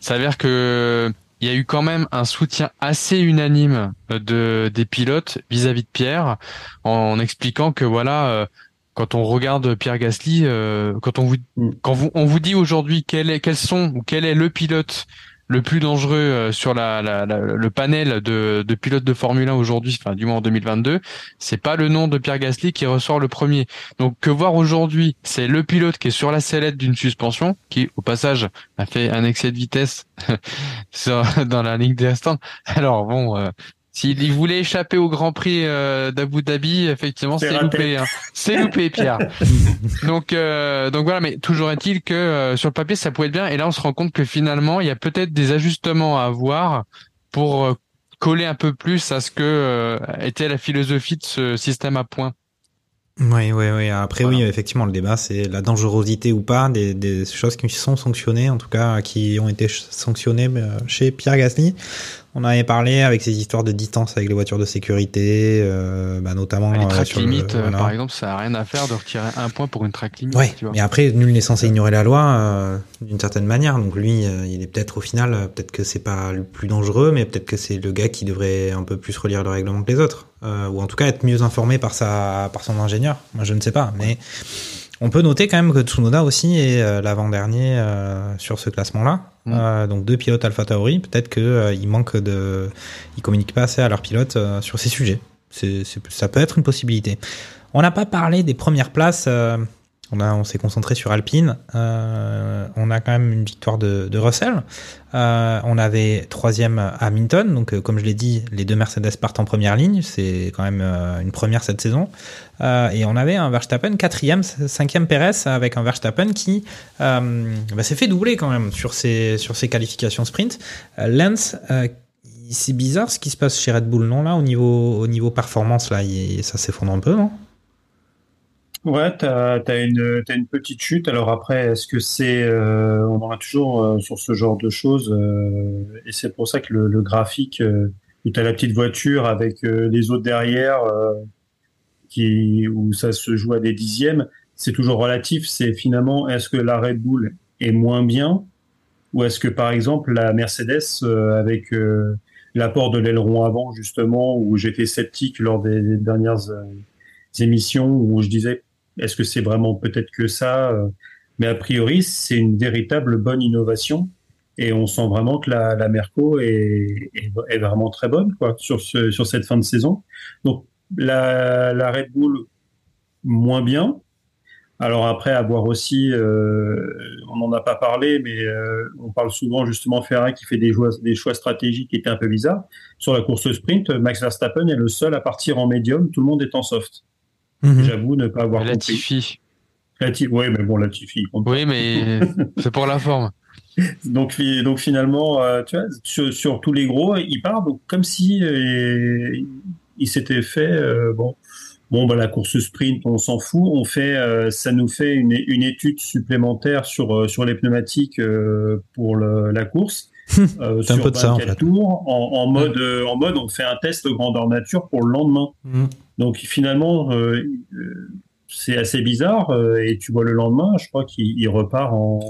s'avère que il y a eu quand même un soutien assez unanime de des pilotes vis-à-vis de Pierre en, expliquant que voilà euh, quand on regarde Pierre Gasly, euh, quand on vous Mm. quand vous, on vous dit aujourd'hui quel est quels sont ou quel est le pilote le plus dangereux euh, sur la, la- la- le panel de, de pilotes de Formule 1 aujourd'hui, enfin du moins en 2022, c'est pas le nom de Pierre Gasly qui ressort le premier. Donc que voir aujourd'hui, c'est le pilote qui est sur la sellette d'une suspension, qui au passage a fait un excès de vitesse dans la ligne des stands. Alors bon, euh, s'il il voulait échapper au Grand Prix euh, d'Abu Dhabi, effectivement C'est loupé. Hein. C'est loupé, Pierre. donc euh, donc voilà, mais toujours est-il que euh, sur le papier ça pouvait être bien, et là on se rend compte que finalement il y a peut-être des ajustements à avoir pour coller un peu plus à ce que euh, était la philosophie de ce système à points. Oui, oui, oui. Après, Voilà. oui, effectivement, le débat, c'est la dangerosité ou pas des, des choses qui sont sanctionnées, en tout cas, qui ont été sanctionnées chez Pierre Gasly. On en avait parlé avec ces histoires de distance avec les voitures de sécurité, euh, bah, notamment les euh, track limites, euh, voilà. par exemple, ça a rien à faire de retirer un point pour une track limit. Ouais, tu vois. mais après, nul n'est censé ignorer la loi euh, d'une certaine manière. Donc lui, euh, il est peut-être au final, peut-être que c'est pas le plus dangereux, mais peut-être que c'est le gars qui devrait un peu plus relire le règlement que les autres, Euh, ou en tout cas être mieux informé par sa, par son ingénieur. Moi, je ne sais pas, mais on peut noter quand même que Tsunoda aussi est euh, l'avant-dernier euh, sur ce classement-là. Mm. Euh, donc deux pilotes Alpha Tauri, peut-être que euh, il manque de, ils communiquent pas assez à leurs pilotes sur ces sujets. Ça peut être une possibilité. On n'a pas parlé des premières places. On, s'est concentré sur Alpine. Euh, on a quand même une victoire de, Russell. Euh, on avait troisième Hamilton. Donc, euh, comme je l'ai dit, les deux Mercedes partent en première ligne. C'est quand même une première cette saison. Et on avait un Verstappen quatrième, cinquième Perez avec un Verstappen qui bah, s'est fait doubler quand même sur ses, qualifications sprint. Lance, c'est bizarre ce qui se passe chez Red Bull, non Là, au niveau, au niveau performance, là, ça s'effondre un peu, non? Ouais, t'as, t'as une, t'as une petite chute. Alors après, est-ce que c'est, euh, on en a toujours euh, sur ce genre de choses, euh, et c'est pour ça que le, le graphique euh, où t'as la petite voiture avec euh, les autres derrière, euh, qui, où ça se joue à des dixièmes, c'est toujours relatif. C'est finalement, est-ce que la Red Bull est moins bien, ou est-ce que par exemple la Mercedes avec l'apport de l'aileron avant justement, où j'étais sceptique lors des, dernières émissions où je disais Est-ce que c'est vraiment peut-être que ça euh, Mais a priori, c'est une véritable bonne innovation. Et on sent vraiment que la, la Merco est, est, vraiment très bonne quoi, sur, ce, sur cette fin de saison. Donc la, la Red Bull, moins bien. Alors après, avoir aussi, euh, on n'en a pas parlé, mais euh, on parle souvent justement Ferrari qui fait des choix, des choix stratégiques qui étaient un peu bizarres. Sur la course sprint, Max Verstappen est le seul à partir en médium, tout le monde est en soft. Mhm. J'avoue ne pas avoir compris. Latifi. Latifi, oui, mais bon, compte pas. Oui, mais c'est pour la forme. Donc, donc finalement, euh, tu vois, sur, sur tous les gros, il part donc comme si euh, il s'était fait euh, bon. Bon, bah, la course sprint, on s'en fout. On fait, euh, ça nous fait une, une étude supplémentaire sur euh, sur les pneumatiques euh, pour le- la course. Euh, C'est un sur peu de ça, en 24 fait. tours, en, en mode euh, en mode, on fait un test grandeur nature pour le lendemain. Mhm. Donc finalement, euh, euh, c'est assez bizarre. euh, et tu vois le lendemain, je crois qu'il il repart en,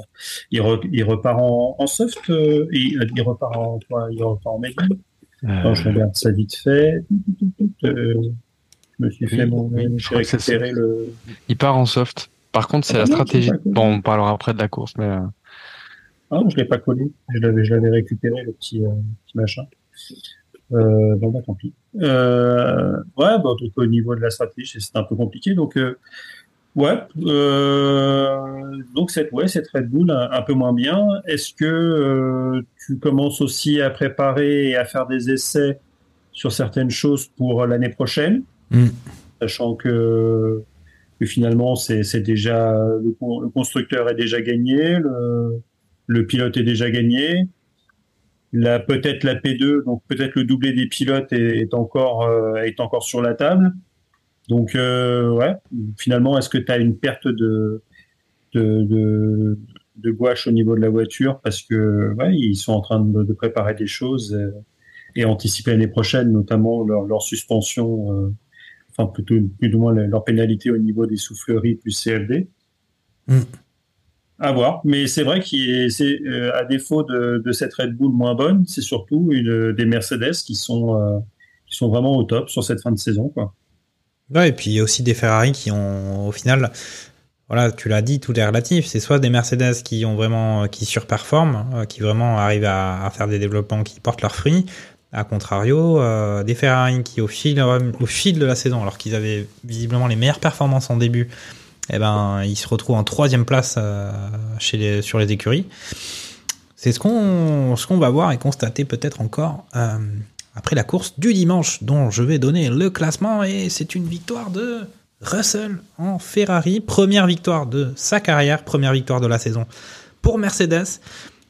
il, re- il repart en, en soft. euh, et, il repart en quoi Il repart en médium. Attends, je regarde ça vite fait. Euh, je me suis fait Oui, mon, oui, je j'ai crois que c'est récupéré le. Il part en soft. Par contre, c'est Ah la non, stratégie. Bon, on parlera après de la course, mais euh, Ah, non, je l'ai pas collé. Je l'avais, je l'avais récupéré le petit, euh, petit machin. Euh, bon bah tant pis. Euh, ouais, bah, donc au niveau de la stratégie, c'est un peu compliqué. Donc euh, ouais, euh, donc cette ouais cette Red Bull un, un peu moins bien. Est-ce que tu commences aussi à préparer et à faire des essais sur certaines choses pour l'année prochaine, Mm. sachant que, que finalement c'est c'est déjà le, con- le constructeur est déjà gagné, le le pilote est déjà gagné. La peut-être la P2, donc peut-être le doublé des pilotes est, encore euh, est encore sur la table. Donc euh, ouais, finalement, est-ce que tu as une perte de de, de de gouache au niveau de la voiture? Parce que ouais, ils sont en train de, préparer des choses et anticiper l'année prochaine, notamment leur, suspension, euh, enfin plutôt plus ou moins leur pénalité au niveau des souffleries plus CFD. À voir. Mais c'est vrai qu'il est, c'est, euh, à défaut de, de cette Red Bull moins bonne, c'est surtout une, des Mercedes qui sont, euh, qui sont vraiment au top sur cette fin de saison. Quoi. Ouais, et puis il y a aussi des Ferrari qui ont, au final, voilà, tu l'as dit, tout est relatif. C'est soit des Mercedes qui ont vraiment, qui surperforment, euh, qui vraiment arrivent à, à faire des développements qui portent leurs fruits. À contrario, euh, des Ferrari qui au fil, au fil de la saison, alors qu'ils avaient visiblement les meilleures performances en début, eh ben, ils se retrouvent en troisième place euh, chez sur les écuries. C'est ce qu'on ce va voir et constater peut-être encore euh, après la course du dimanche, dont je vais donner le classement et c'est une victoire de Russell en Ferrari, première victoire de sa carrière, première victoire de la saison pour Mercedes.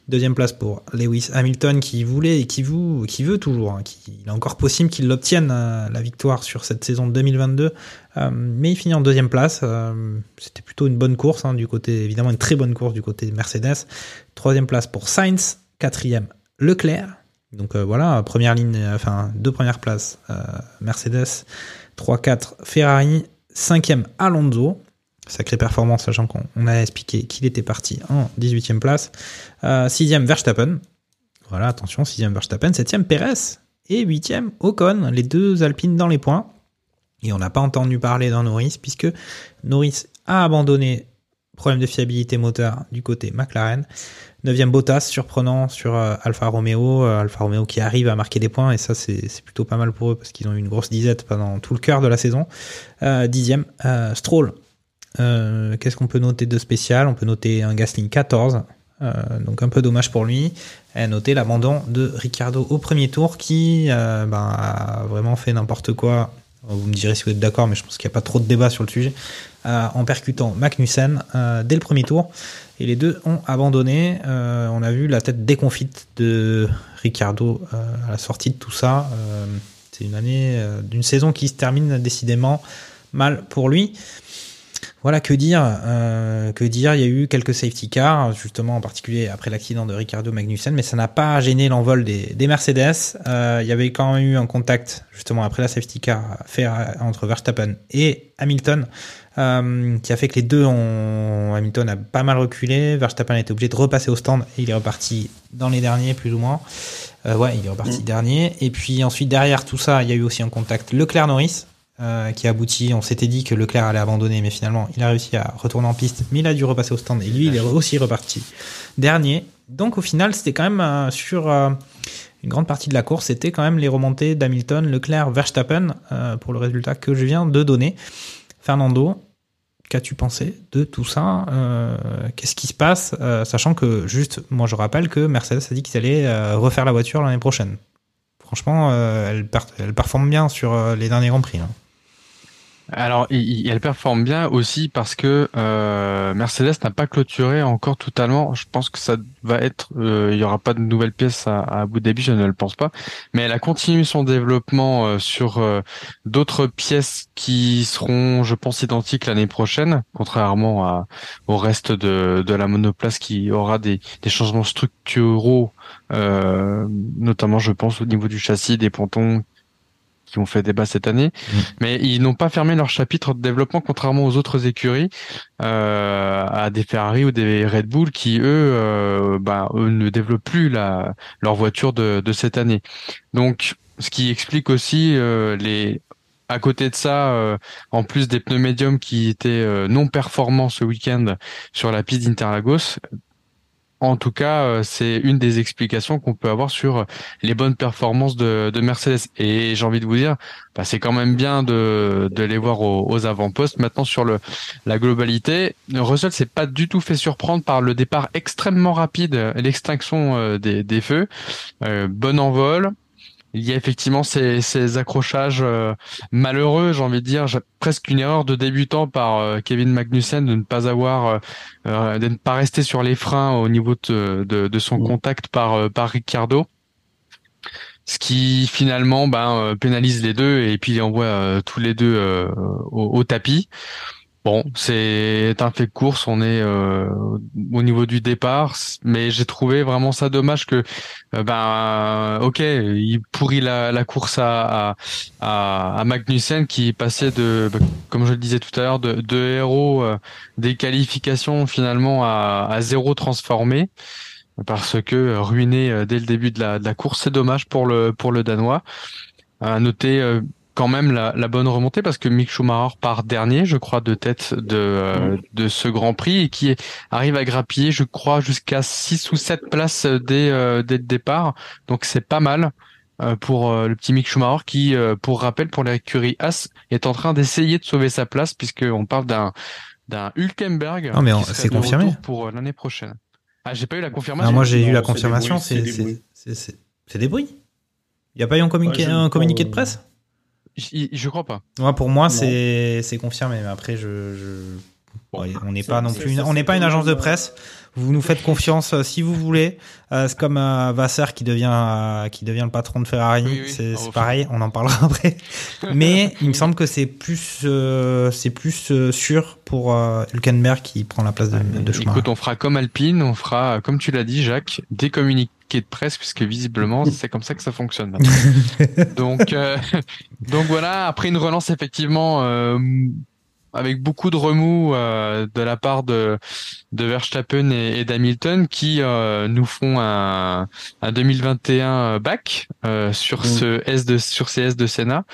Deuxième place pour Lewis Hamilton qui voulait et qui, veut toujours. hein, il est encore possible qu'il l'obtienne euh, la victoire sur cette saison 2022. Euh, mais il finit en deuxième place. Euh, C'était plutôt une bonne course hein, du côté, évidemment une très bonne course du côté Mercedes. Troisième place pour Sainz. Quatrième Leclerc. Donc euh, voilà, première ligne, enfin deux premières places Mercedes. 3-4 Ferrari. Cinquième Alonso. Sacrée performance, sachant qu'on on a expliqué qu'il était parti en 18e place. Euh, sixième Verstappen. Voilà, attention, sixième Verstappen. Septième Perez. Et huitième Ocon. Les deux Alpines dans les points. Et on n'a pas entendu parler d'un Norris, puisque Norris a abandonné problème de fiabilité moteur du côté McLaren. Neuvième Bottas, surprenant sur euh, Alfa Romeo. Euh, Alfa Romeo qui arrive à marquer des points, et ça c'est plutôt pas mal pour eux, parce qu'ils ont eu une grosse disette pendant tout le cœur de la saison. Euh, dixième, euh, Stroll. Euh, Qu'est-ce qu'on peut noter de spécial? On peut noter un Gasly 14, euh, donc un peu dommage pour lui. Et noter l'abandon de Ricardo au premier tour qui euh, ben, a vraiment fait n'importe quoi. Vous me direz si vous êtes d'accord, mais je pense qu'il n'y a pas trop de débat sur le sujet. En percutant Magnussen dès le premier tour. Et les deux ont abandonné. On a vu la tête déconfite de Ricardo à la sortie de tout ça. C'est une année d'une saison qui se termine décidément mal pour lui. Voilà, que dire euh, Que dire Il y a eu quelques safety cars, justement en particulier après l'accident de Ricardo Magnussen, mais ça n'a pas gêné l'envol des, des Mercedes. Euh, il y avait quand même eu un contact, justement après la safety car, fait entre Verstappen et Hamilton, euh, qui a fait que les deux ont... Hamilton a pas mal reculé, Verstappen a été obligé de repasser au stand et il est reparti dans les derniers, plus ou moins. Euh, ouais, il est reparti dernier. Et puis ensuite, derrière tout ça, il y a eu aussi un contact Leclerc-Norris, euh, qui aboutit. On s'était dit que Leclerc allait abandonner, mais finalement, il a réussi à retourner en piste, mais il a dû repasser au stand et lui, il est aussi reparti dernier. Donc au final, c'était quand même euh, sur euh, une grande partie de la course, c'était quand même les remontées d'Hamilton, Leclerc, Verstappen pour le résultat que je viens de donner. Fernando, qu'as-tu pensé de tout ça Euh, Qu'est-ce qui se passe Euh, Sachant que, juste, moi je rappelle que Mercedes a dit qu'ils allaient euh, refaire la voiture l'année prochaine. Franchement, elle, elle performe bien sur les derniers Grands Prix. hein. Alors, il- il- elle performe bien aussi parce que euh, Mercedes n'a pas clôturé encore totalement. Je pense que ça va être, euh, il y aura pas de nouvelles pièces à, à Abu Dhabi, je ne le pense pas. Mais elle a continué son développement euh, sur euh, d'autres pièces qui seront, je pense, identiques l'année prochaine, contrairement à, au reste de, de la monoplace qui aura des, des changements structuraux, euh, notamment, je pense, au niveau du châssis, des pontons qui ont fait débat cette année, mais ils n'ont pas fermé leur chapitre de développement contrairement aux autres écuries, euh, à des Ferrari ou des Red Bull qui eux, euh, bah, eux ne développent plus la, leur voiture de, de cette année. Donc, ce qui explique aussi euh, les à côté de ça, euh, en plus des pneus médiums qui étaient euh, non performants ce week-end sur la piste d'Interlagos, en tout cas, euh, c'est une des explications qu'on peut avoir sur les bonnes performances de, de Mercedes. Et j'ai envie de vous dire, bah, c'est quand même bien de, les voir aux, avant-postes. Maintenant, sur la globalité, Russell s'est pas du tout fait surprendre par le départ extrêmement rapide l'extinction euh, des, des feux. Euh, bon envol. Il y a effectivement ces, ces accrochages euh, malheureux, j'ai envie de dire, presque une erreur de débutant par euh, Kevin Magnussen de ne pas avoir, euh, euh, de ne pas rester sur les freins au niveau de, de, de son contact par euh, par Ricciardo, ce qui finalement ben euh, pénalise les deux et puis les envoie tous les deux euh, au, au tapis. Bon, c'est un fait de course, on est euh, au niveau du départ, mais j'ai trouvé vraiment ça dommage que, euh, ben, ok, il pourrit la, course à, à, à, Magnussen qui passait de, ben, comme je le disais tout à l'heure, de, de héros euh, des qualifications finalement à, à zéro transformé parce que euh, ruiné euh, dès le début de la, de la course, c'est dommage pour le pour le danois. À noter euh, quand même la, la bonne remontée parce que Mick Schumacher part dernier, je crois, de tête de, euh, de ce Grand Prix et qui arrive à grappiller, je crois, jusqu'à 6 ou 7 places dès, euh, dès le départ. Donc c'est pas mal euh, pour euh, le petit Mick Schumacher qui, euh, pour rappel, pour l'écurie As, est en train d'essayer de sauver sa place puisqu'on parle d'un d'un Hülkenberg Non, mais c'est confirmé. pour euh, l'année prochaine. Ah, j'ai pas eu la confirmation. Alors moi j'ai non, eu la confirmation, c'est c'est des c'est- bruits. c'est- c'est- c'est des bruits. Il n'y a pas eu un communiqué, Ouais, un communiqué de presse? Je, je crois pas. Moi, pour moi, c'est confirmé. Mais après, je, je... On n'est pas non plus, une- ça, on n'est c'est pas une quand agence de même, presse. Vous nous faites confiance euh, si vous voulez. Euh, c'est comme euh, Vassar qui devient euh, qui devient le patron de Ferrari. Oui, oui, c'est pareil. On en parlera après. Mais il me semble que c'est plus euh, c'est plus euh, sûr pour euh, Hülkenberg qui prend la place de, de Schumacher. Écoute, on fera comme Alpine, on fera, comme tu l'as dit, Jacques, des communiqués de presse, puisque visiblement, c'est comme ça que ça fonctionne. maintenant. donc, euh, donc voilà, après une relance effectivement euh, avec beaucoup de remous euh, de la part de, de Verstappen et, et d'Hamilton qui euh, nous font un, un 2021 back euh, sur ce S de sur ces S de Senna.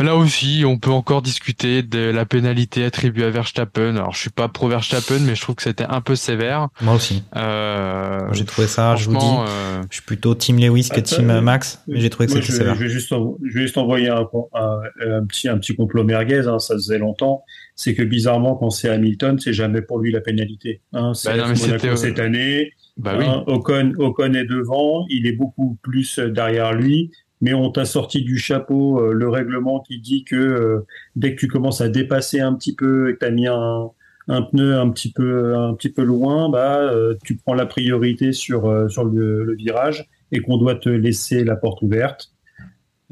Là aussi, on peut encore discuter de la pénalité attribuée à Verstappen. Alors, je suis pas pro Verstappen, mais je trouve que c'était un peu sévère. Moi aussi. Euh, J'ai trouvé ça. Je vous dis, euh, je suis plutôt Team Lewis que Attends, Team euh, Max, mais j'ai trouvé que c'était je, sévère. je vais juste, envo- je vais juste envoyer un, un, un petit, un petit complot merguez, hein, ça faisait longtemps. C'est que bizarrement, quand c'est Hamilton, c'est jamais pour lui la pénalité. Hein, c'est Bah euh, cette année. bah oui. Hein, Ocon, Ocon est devant, il est beaucoup plus derrière lui, mais on t'a sorti du chapeau euh, le règlement qui dit que euh, dès que tu commences à dépasser un petit peu et que tu as mis un, un pneu un petit peu un petit peu loin, bah euh, tu prends la priorité sur euh, sur le, le virage et qu'on doit te laisser la porte ouverte.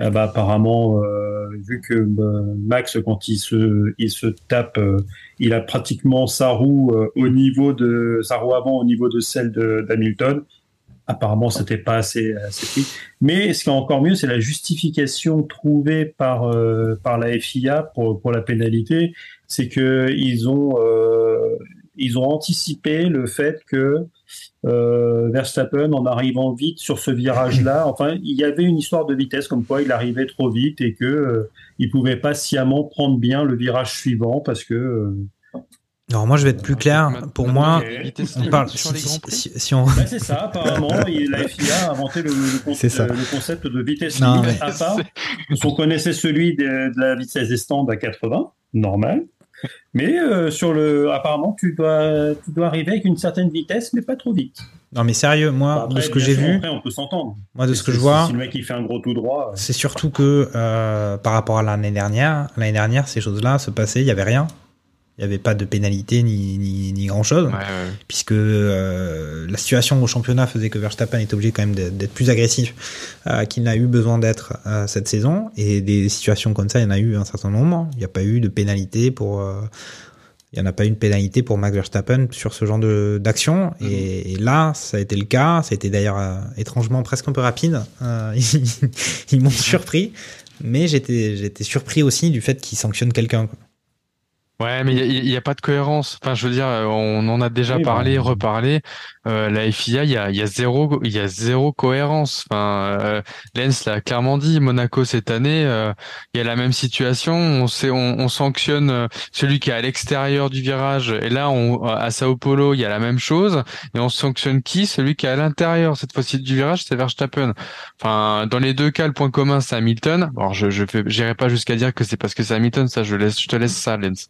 Ah bah apparemment, euh, vu que bah, Max quand il se il se tape, euh, il a pratiquement sa roue euh, au niveau de sa roue avant au niveau de celle de d'Hamilton. Apparemment, c'était pas assez assez pris. Mais ce qui est encore mieux, c'est la justification trouvée par euh, par la FIA pour pour la pénalité, c'est que ils ont euh, ils ont anticipé le fait que euh, Verstappen en arrivant vite sur ce virage-là. Enfin, il y avait une histoire de vitesse comme quoi il arrivait trop vite et que euh, il pouvait pas sciemment prendre bien le virage suivant parce que Alors moi, je vais être plus clair. Pour moi, on parle sur les si, grands prix. si- si on bah, c'est ça. Apparemment, la FIA a inventé le, le con- C'est ça. le concept de vitesse Non, limite mais- à part. On connaissait celui de, de la vitesse des stands à 80, normal. Mais euh, sur le, apparemment, tu dois, tu dois arriver avec une certaine vitesse, mais pas trop vite. non mais sérieux, moi, Après, de ce que j'ai vu, après, on peut s'entendre. moi de ce que je vois, Si le mec il fait un gros tout droit, euh, c'est surtout que euh, par rapport à l'année dernière, l'année dernière, ces choses-là se passaient, il y avait rien. Il n'y avait pas de pénalité ni, ni, ni grand-chose. Ouais, ouais. puisque euh, la situation au championnat faisait que Verstappen était obligé quand même d'être plus agressif euh, qu'il n'a eu besoin d'être euh, cette saison. Et des situations comme ça, il y en a eu un certain nombre. Il n'y a pas eu de pénalité pour. euh, il n'y en a pas eu de pénalité pour Max Verstappen sur ce genre de- d'action. Et, et là, ça a été le cas. Ça a été d'ailleurs euh, étrangement presque un peu rapide. Euh, ils ils m'ont surpris. Mais j'étais j'étais surpris aussi du fait qu'ils sanctionnent quelqu'un. Ouais, mais il n'y a, pas de cohérence. Enfin, je veux dire, on en a déjà Oui, parlé, bah. reparlé. Euh, la FIA, il y a, y a zéro, il y a zéro cohérence. Enfin, euh, Lens l'a clairement dit. Monaco cette année, euh, il y a la même situation. On sait, on, on sanctionne euh, celui qui est à l'extérieur du virage. Et là, on, à Sao Paulo, il y a la même chose. Et on sanctionne qui? Celui qui est à l'intérieur cette fois-ci du virage, c'est Verstappen. Enfin, dans les deux cas, le point commun, c'est Hamilton. Alors, je, je j'irai pas jusqu'à dire que c'est parce que c'est Hamilton. Ça, je laisse, je te laisse ça, Lens.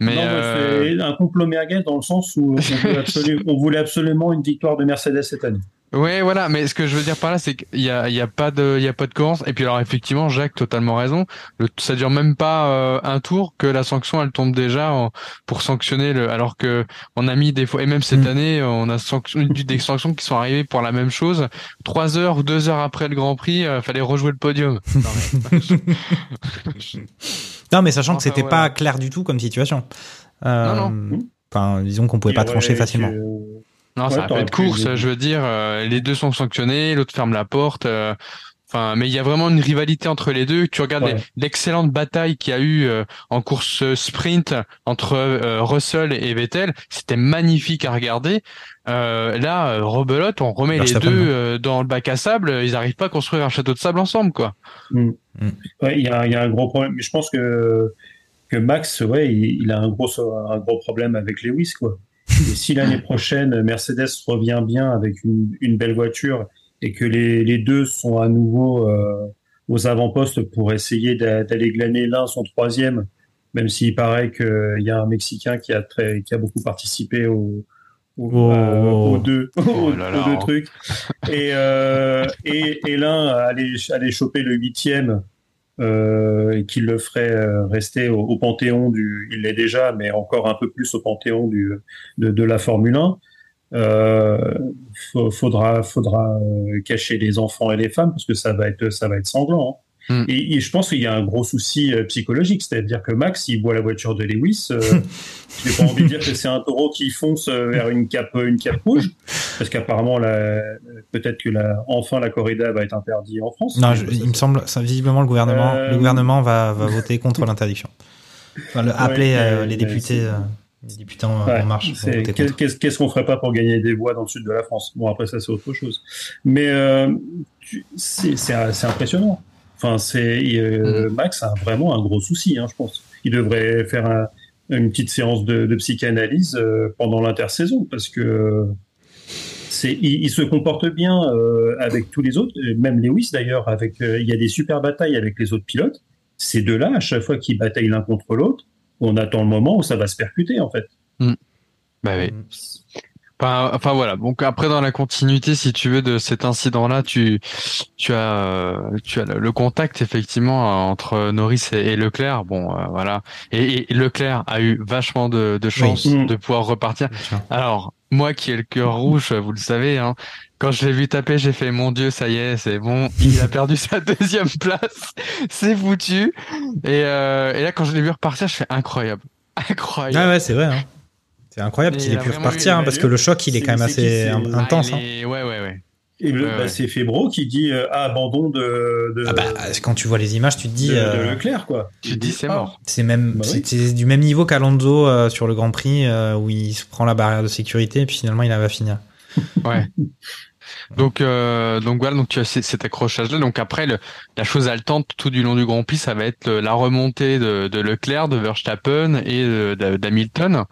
Mais non, euh, c'est un complot merguez dans le sens où on voulait, absolu- on voulait absolument une victoire de Mercedes cette année. ouais, voilà. Mais ce que je veux dire par là, c'est qu'il y a, y a pas de, il y a pas de cohérence. Et puis alors effectivement, Jacques totalement raison. Le, ça dure même pas euh, un tour que la sanction elle tombe déjà en- pour sanctionner le. Alors que on a mis des fois et même cette Mm. année, on a des sanctions qui sont arrivées pour la même chose. Trois heures ou deux heures après le Grand Prix, euh, fallait rejouer le podium. Non, mais- Non, mais sachant que c'était voilà. pas clair du tout comme situation. Euh, Non, non. Enfin, disons qu'on pouvait pas trancher facilement. que- Non, Ouais, ça n'a pas pu course, je veux dire. euh, les deux sont sanctionnés, l'autre ferme la porte. Enfin, mais il y a vraiment une rivalité entre les deux. Tu regardes Ouais. l'excellente bataille qu'il y a eu euh, en course euh, sprint entre euh, Russell et Vettel. C'était magnifique à regarder. Euh, là, rebelote, on remet les deux euh, dans le bac à sable. Ils n'arrivent pas à construire un château de sable ensemble, quoi. Il y a, il y a un gros problème. Mais je pense que, que Max, ouais, il, il a un gros, un gros problème avec Lewis, quoi. Et si l'année prochaine, Mercedes revient bien avec une, une belle voiture et que les, les deux sont à nouveau euh, aux avant-postes pour essayer d'a- d'aller glaner l'un son troisième, même s'il paraît qu'il y a un Mexicain qui a, très, qui a beaucoup participé au, au- Oh. euh, aux deux, aux, là là. aux deux trucs. Et, euh, et, et l'un allait, allait choper le huitième euh, et qu'il le ferait euh, rester au, au panthéon du, il l'est déjà, mais encore un peu plus au panthéon du, de, de la Formule 1. Euh, fa- faudra, faudra euh, cacher les enfants et les femmes parce que ça va être, ça va être sanglant. hein. Mm. Et, et je pense qu'il y a un gros souci euh, psychologique, c'est-à-dire que Max, il voit la voiture de Lewis. Euh, J'ai pas envie de dire que c'est un taureau qui fonce euh, vers une cape, une cape rouge, parce qu'apparemment, peut-être que la, enfin la corrida va être interdite en France. Non, je- il me semble, ça, visiblement, le gouvernement, le gouvernement va, va voter contre l'interdiction. Enfin, appeler les députés, Ouais, en marche. Qu'est-ce qu'est-ce qu'on ferait pas pour gagner des voix dans le sud de la France? Bon, après ça, c'est autre chose. Mais euh, c'est impressionnant. Enfin, c'est euh, Max a vraiment un gros souci, hein, je pense. Il devrait faire un- une petite séance de, de psychanalyse euh, pendant l'intersaison parce que c'est il, il se comporte bien avec tous les autres, même Lewis d'ailleurs. Avec il y a des super batailles avec les autres pilotes. Ces deux-là, à chaque fois qu'ils bataillent l'un contre l'autre, on attend le moment où ça va se percuter en fait. Bah oui. Enfin, enfin voilà. Donc après dans la continuité, si tu veux, de cet incident-là, tu tu as euh, tu as le, contact effectivement entre Norris et, et Leclerc. Bon, euh, voilà. Et, et Leclerc a eu vachement de, de chance Oui. Mm. de pouvoir repartir. Alors moi qui ai le cœur rouge, vous le savez, hein, quand je l'ai vu taper, j'ai fait mon Dieu, ça y est, c'est bon. Il a perdu sa deuxième place, c'est foutu. Et, euh, et là quand je l'ai vu repartir, je fais incroyable, incroyable. Ah ouais, c'est vrai. hein. C'est incroyable qu'il il ait pu repartir eu- hein, parce que le choc, il est quand même assez Ah, intense. hein. Ouais, ouais, ouais. Et bah, ouais. c'est Febro qui dit euh, ah, abandon de, de, Ah bah, quand tu vois les images, tu te dis, de- de euh, Leclerc quoi. Tu te dis, c'est mort. c'est même, Bah oui. c'est du même niveau qu'Alonso euh, sur le Grand Prix euh, où il se prend la barrière de sécurité et puis finalement il va finir. Ouais. Donc, euh, donc voilà, donc tu as cet accrochage-là. Donc après, la chose haletante tout du long du Grand Prix, ça va être la remontée de, Leclerc, de Verstappen et d'Ha- d'Hamilton.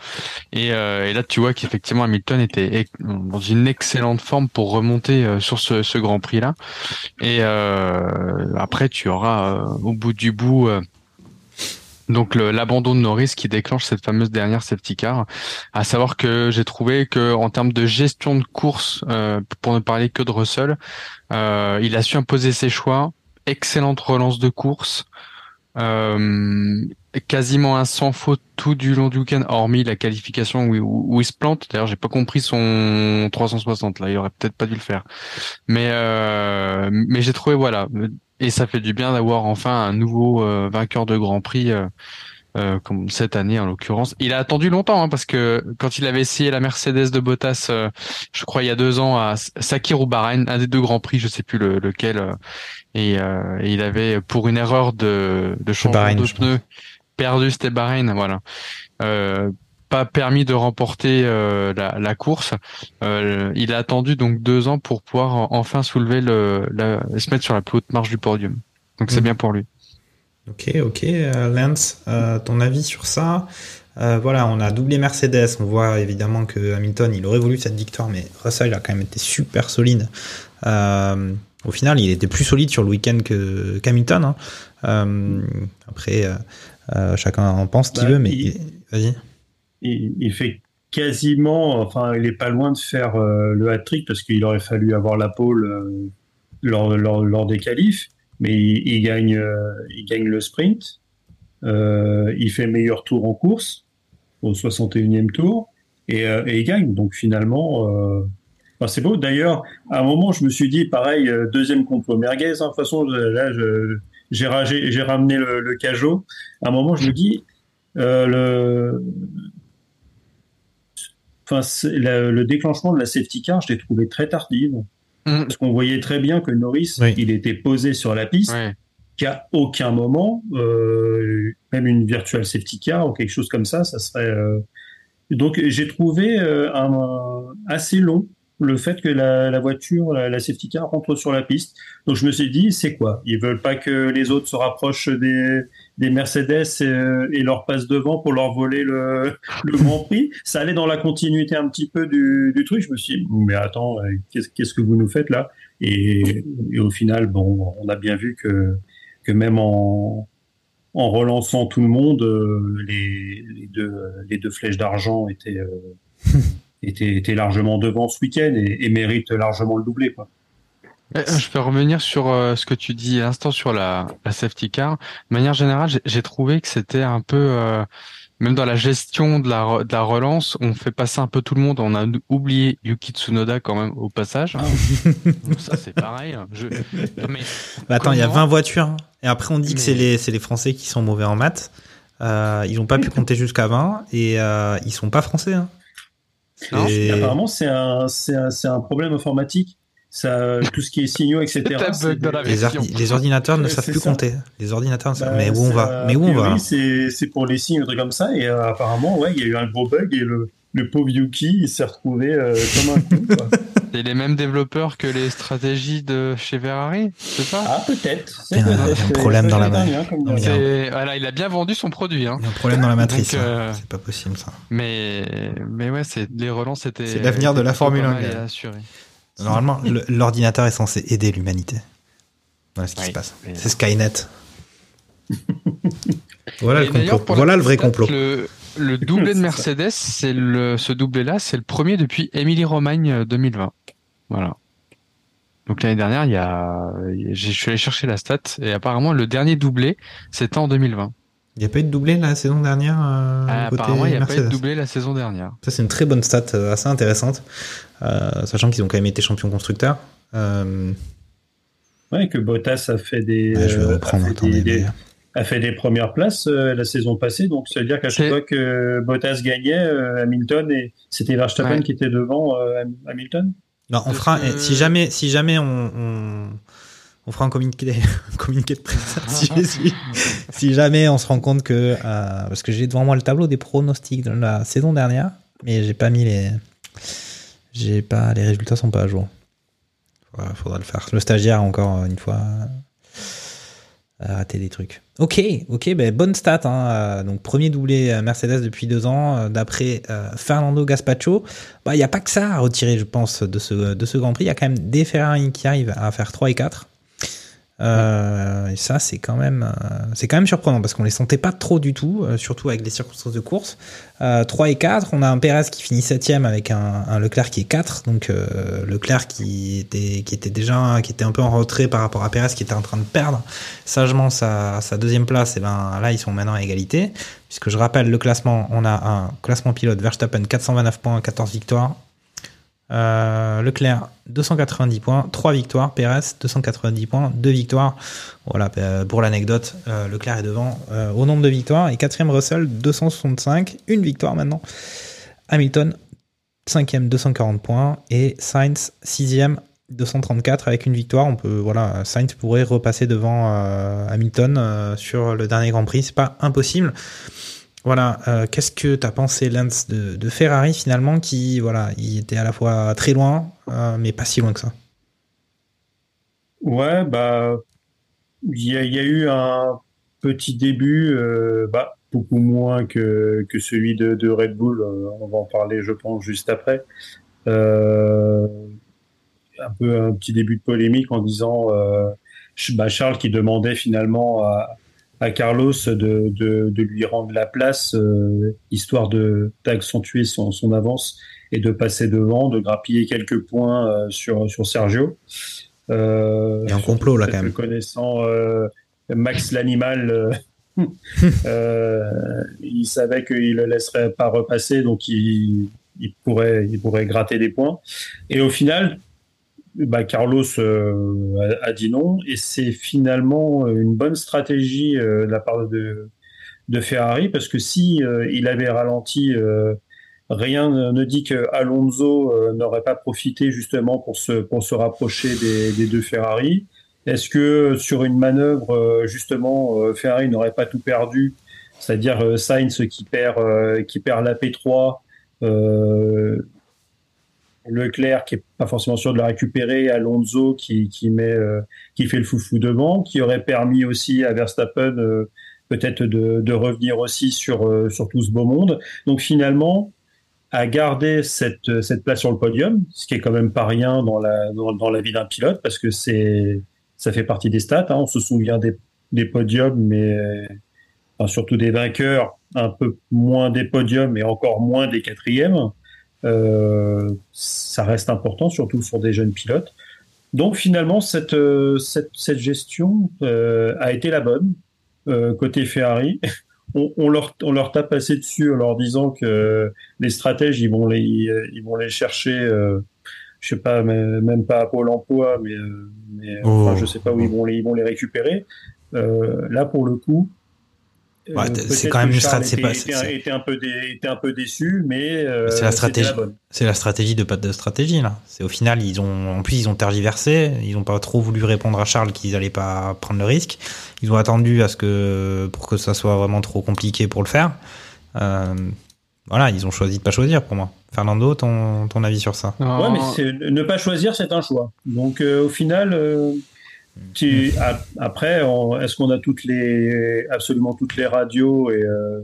Et, euh, et là, tu vois qu'effectivement, Hamilton était dans une excellente forme pour remonter euh, sur ce, Grand Prix-là. Et euh, après, tu auras au bout du bout. Donc l'abandon de Norris qui déclenche cette fameuse dernière safety. À savoir que j'ai trouvé que en termes de gestion de course, euh, pour ne parler que de Russell, euh, il a su imposer ses choix. Excellente relance de course. Euh, quasiment un sans faute tout du long du week-end, hormis la qualification où, où- il se plante. D'ailleurs, j'ai pas compris son 360 là. Il aurait peut-être pas dû le faire. Mais mais j'ai trouvé voilà. Et ça fait du bien d'avoir enfin un nouveau euh, vainqueur de Grand Prix. euh, euh, comme cette année en l'occurrence. Il a attendu longtemps hein, parce que quand il avait essayé la Mercedes de Bottas, euh, je crois il y a deux ans à Sakir ou Bahreïn, un des deux grands prix, je sais plus le- lequel, euh, et, euh, et il avait pour une erreur de, de changement Bahreïn, de je pneus perdu, c'était Bahreïn, voilà. Pas permis de remporter euh, la, la course. Euh, il a attendu donc deux ans pour pouvoir enfin soulever le, la, se mettre sur la plus haute marche du podium. Donc c'est Mhm. bien pour lui. Ok, ok, euh, Lance, euh, ton avis sur ça? Euh, Voilà, on a doublé Mercedes. On voit évidemment que Hamilton, il aurait voulu cette victoire, mais Russell il a quand même été super solide. Euh, au final, il était plus solide sur le week-end que qu'Hamilton. hein. Euh, après, chacun en pense ce qu'il Bah, veut, mais il- vas-y. Il, fait quasiment, enfin, il est pas loin de faire euh, le hat-trick parce qu'il aurait fallu avoir la pole euh, lors, des qualifs, mais il, gagne, euh, il gagne le sprint, il fait meilleur tour en course au 61e tour et, et il gagne. Donc finalement, c'est beau. D'ailleurs, à un moment, je me suis dit, pareil, deuxième contre merguez. hein. De toute façon, là, j'ai j'ai- ramené le, cajot. À un moment, je me dis, le, enfin, c'est- la- le déclenchement de la safety car, je l'ai trouvé très tardive. Mm. Parce qu'on voyait très bien que Norris, Oui. il était posé sur la piste, Ouais. qu'à aucun moment, euh, même une virtual safety car ou quelque chose comme ça, ça serait. euh, Donc j'ai trouvé euh, un, assez long le fait que la, la voiture, la, la safety car rentre sur la piste. Donc je me suis dit, c'est quoi? Ils veulent pas que les autres se rapprochent des, des Mercedes et, et leur passent devant pour leur voler le, le Grand Prix. Ça allait dans la continuité un petit peu du, du truc. Je me suis dit, mais attends, euh, qu'est-ce qu'est-ce que vous nous faites là? Et, et au final, bon, on a bien vu que, que même en, en relançant tout le monde, euh, les, les, deux, les deux flèches d'argent étaient, euh, étaient, étaient largement devant ce week-end et, et méritent largement le doublé. Quoi. Euh, Je peux revenir sur euh, ce que tu dis à l'instant sur la, la safety car. De manière générale, j'ai- trouvé que c'était un peu, euh, même dans la gestion de la, de la relance, on fait passer un peu tout le monde. On a oublié Yuki Tsunoda quand même au passage. Donc ça c'est pareil. Je... Non, mais Bah, attends, il y a comment- 20 voitures. hein. Et après, on dit que c'est les, c'est les Français qui sont mauvais en maths. Euh, ils n'ont pas pu compter jusqu'à 20 et euh, ils sont pas français. Hein. Non, Apparemment, c'est un, c'est un, c'est un problème informatique. Ça, tout ce qui est signaux, etc. La les, version. ordi- les ordinateurs ne Ouais, savent plus ça. compter. Les ordinateurs ne savent. Bah, mais où on va? Mais où a on va? C'est pour les signes, un truc comme ça. Et euh, apparemment, ouais, il y a eu un gros bug et le, le pauvre Yuki, il s'est retrouvé euh, comme un quoi. C'est les mêmes développeurs que les stratégies de chez Ferrari, c'est ça? Ah, peut-être. Il y a un- problème dans la main. Hein, voilà, il a bien vendu son produit, hein. Il y a un problème dans la matrice. Euh, C'est pas possible ça. Mais mais ouais, c'est les relances c'était. C'est l'avenir de la Formule pas 1, mal gars. et assuré. Normalement, le- l'ordinateur est censé aider l'humanité. Voilà ce qui Oui, se passe. mais- C'est Skynet. voilà le Voilà vrai complot. Le, le doublé de Mercedes, c'est le ce doublé-là, c'est le premier depuis Émilie Romagne euh, 2020. Voilà. Donc l'année dernière, il y a, je suis allé chercher la stat et apparemment le dernier doublé, c'était en 2020. Il n'y a pas eu de doublé la saison dernière euh, Ah, côté apparemment, il n'y a pas eu de doublé la saison dernière. Ça, c'est une très bonne stat, euh, assez intéressante. Euh, sachant qu'ils ont quand même été champions constructeurs. Euh, Ouais, que Bottas a fait des, ouais, je vais reprendre. a fait attendez, des, des- mais- a fait des premières places euh, la saison passée. Donc, ça veut dire qu'à chaque fois que Bottas gagnait, euh, Hamilton et c'était Verstappen Ouais. qui était devant euh, Ham- Hamilton. Non, on fera. Si jamais, si jamais on, on, on fera un communiqué, un communiqué de presse. si, si- si jamais on se rend compte que, euh, parce que j'ai devant moi le tableau des pronostics de la saison dernière, mais j'ai pas mis les, J'ai pas, les résultats sont pas à jour. Faudra, faudra le faire. Le stagiaire encore une fois a raté des trucs. Ok, ok, ben bonne stat. Hein. Euh, Donc premier doublé euh, Mercedes depuis deux ans, euh, d'après euh, Fernando Gaspacho. Bah il y a pas que ça à retirer, je pense, de ce de ce Grand Prix. Il y a quand même des Ferrari qui arrivent à faire 3 et 4. Euh, et ça, c'est quand même, euh, c'est quand même surprenant parce qu'on les sentait pas trop du tout, euh, surtout avec les circonstances de course. Euh, 3 et 4, on a un Perez qui finit 7 avec un, Leclerc qui est 4, donc Leclerc qui était, qui était déjà, qui était un peu en retrait par rapport à Perez qui était en train de perdre sagement sa, deuxième place. Et ben là, ils sont maintenant à égalité, puisque je rappelle le classement, on a un classement pilote Verstappen 429 points, 14 victoires. Euh, Leclerc 290 points, 3 victoires. Perez 290 points, 2 victoires. Voilà, euh, pour l'anecdote, euh, Leclerc est devant au nombre de victoires. Et quatrième Russell 265, une victoire maintenant. Hamilton 5e 240 points et Sainz 6e 234 avec une victoire. On peut voilà, Sainz pourrait repasser devant Hamilton sur le dernier Grand Prix. C'est pas impossible. Voilà, euh, qu'est-ce que tu as pensé, Lance, de, Ferrari finalement, qui, voilà, il était à la fois très loin, euh, mais pas si loin que ça? Ouais, bah, il y a, eu un petit début, euh, bah, beaucoup moins que, celui de, Red Bull. On va en parler, je pense, juste après. Un peu un petit début de polémique en disant bah, Charles qui demandait finalement à à Carlos de, de, de, lui rendre la place, euh, histoire de d'accentuer son, son, avance et de passer devant, de grappiller quelques points euh, sur, sur Sergio. Il y a un complot là quand même. Connaissant euh, Max l'animal, il savait qu'il le laisserait pas repasser, donc il, il, pourrait, il pourrait gratter des points. Et au final, bah, Carlos euh, a, dit non, et c'est finalement une bonne stratégie euh, de la part de, de Ferrari, parce que si euh, il avait ralenti, euh, rien ne dit que Alonso euh, n'aurait pas profité justement pour se, pour se rapprocher des, des deux Ferrari. Est-ce que sur une manœuvre, justement, Ferrari n'aurait pas tout perdu, c'est-à-dire Sainz qui perd, qui perd la P3, Leclerc qui est pas forcément sûr de la récupérer, Alonso qui, qui met euh, qui fait le foufou devant, qui aurait permis aussi à Verstappen euh, peut-être de, de, revenir aussi sur euh, sur tout ce beau monde. Donc finalement à garder cette cette place sur le podium, ce qui est quand même pas rien dans la dans, la vie d'un pilote parce que c'est ça fait partie des stats. Hein. On se souvient des des podiums, mais enfin, surtout des vainqueurs, un peu moins des podiums et encore moins des quatrièmes. Euh, ça reste important, surtout sur des jeunes pilotes. Donc finalement, cette, cette, cette gestion euh, a été la bonne euh, côté Ferrari. On, on, leur, on leur tape assez dessus en leur disant que les stratèges, ils vont les, ils vont les chercher, euh, je sais pas, même pas à Pôle emploi, mais, mais oh. enfin, je sais pas où ils vont les, ils vont les récupérer. Euh, là, pour le coup, Ouais, c'est quand même une stratégie. Était, était, un peu dé, était un peu déçu, mais euh, c'est la stratégie. C'est la stratégie de pas de stratégie là. C'est au final ils ont en plus ils ont tergiversé, ils ont pas trop voulu répondre à Charles qu'ils allaient pas prendre le risque. Ils ont attendu à ce que pour que ça soit vraiment trop compliqué pour le faire. Euh, voilà, ils ont choisi de pas choisir pour moi. Fernando, ton, ton avis sur ça? Ouais, mais ne pas choisir, c'est un choix. Donc euh, au final, euh, après, est-ce qu'on a toutes les, absolument toutes les radios et euh,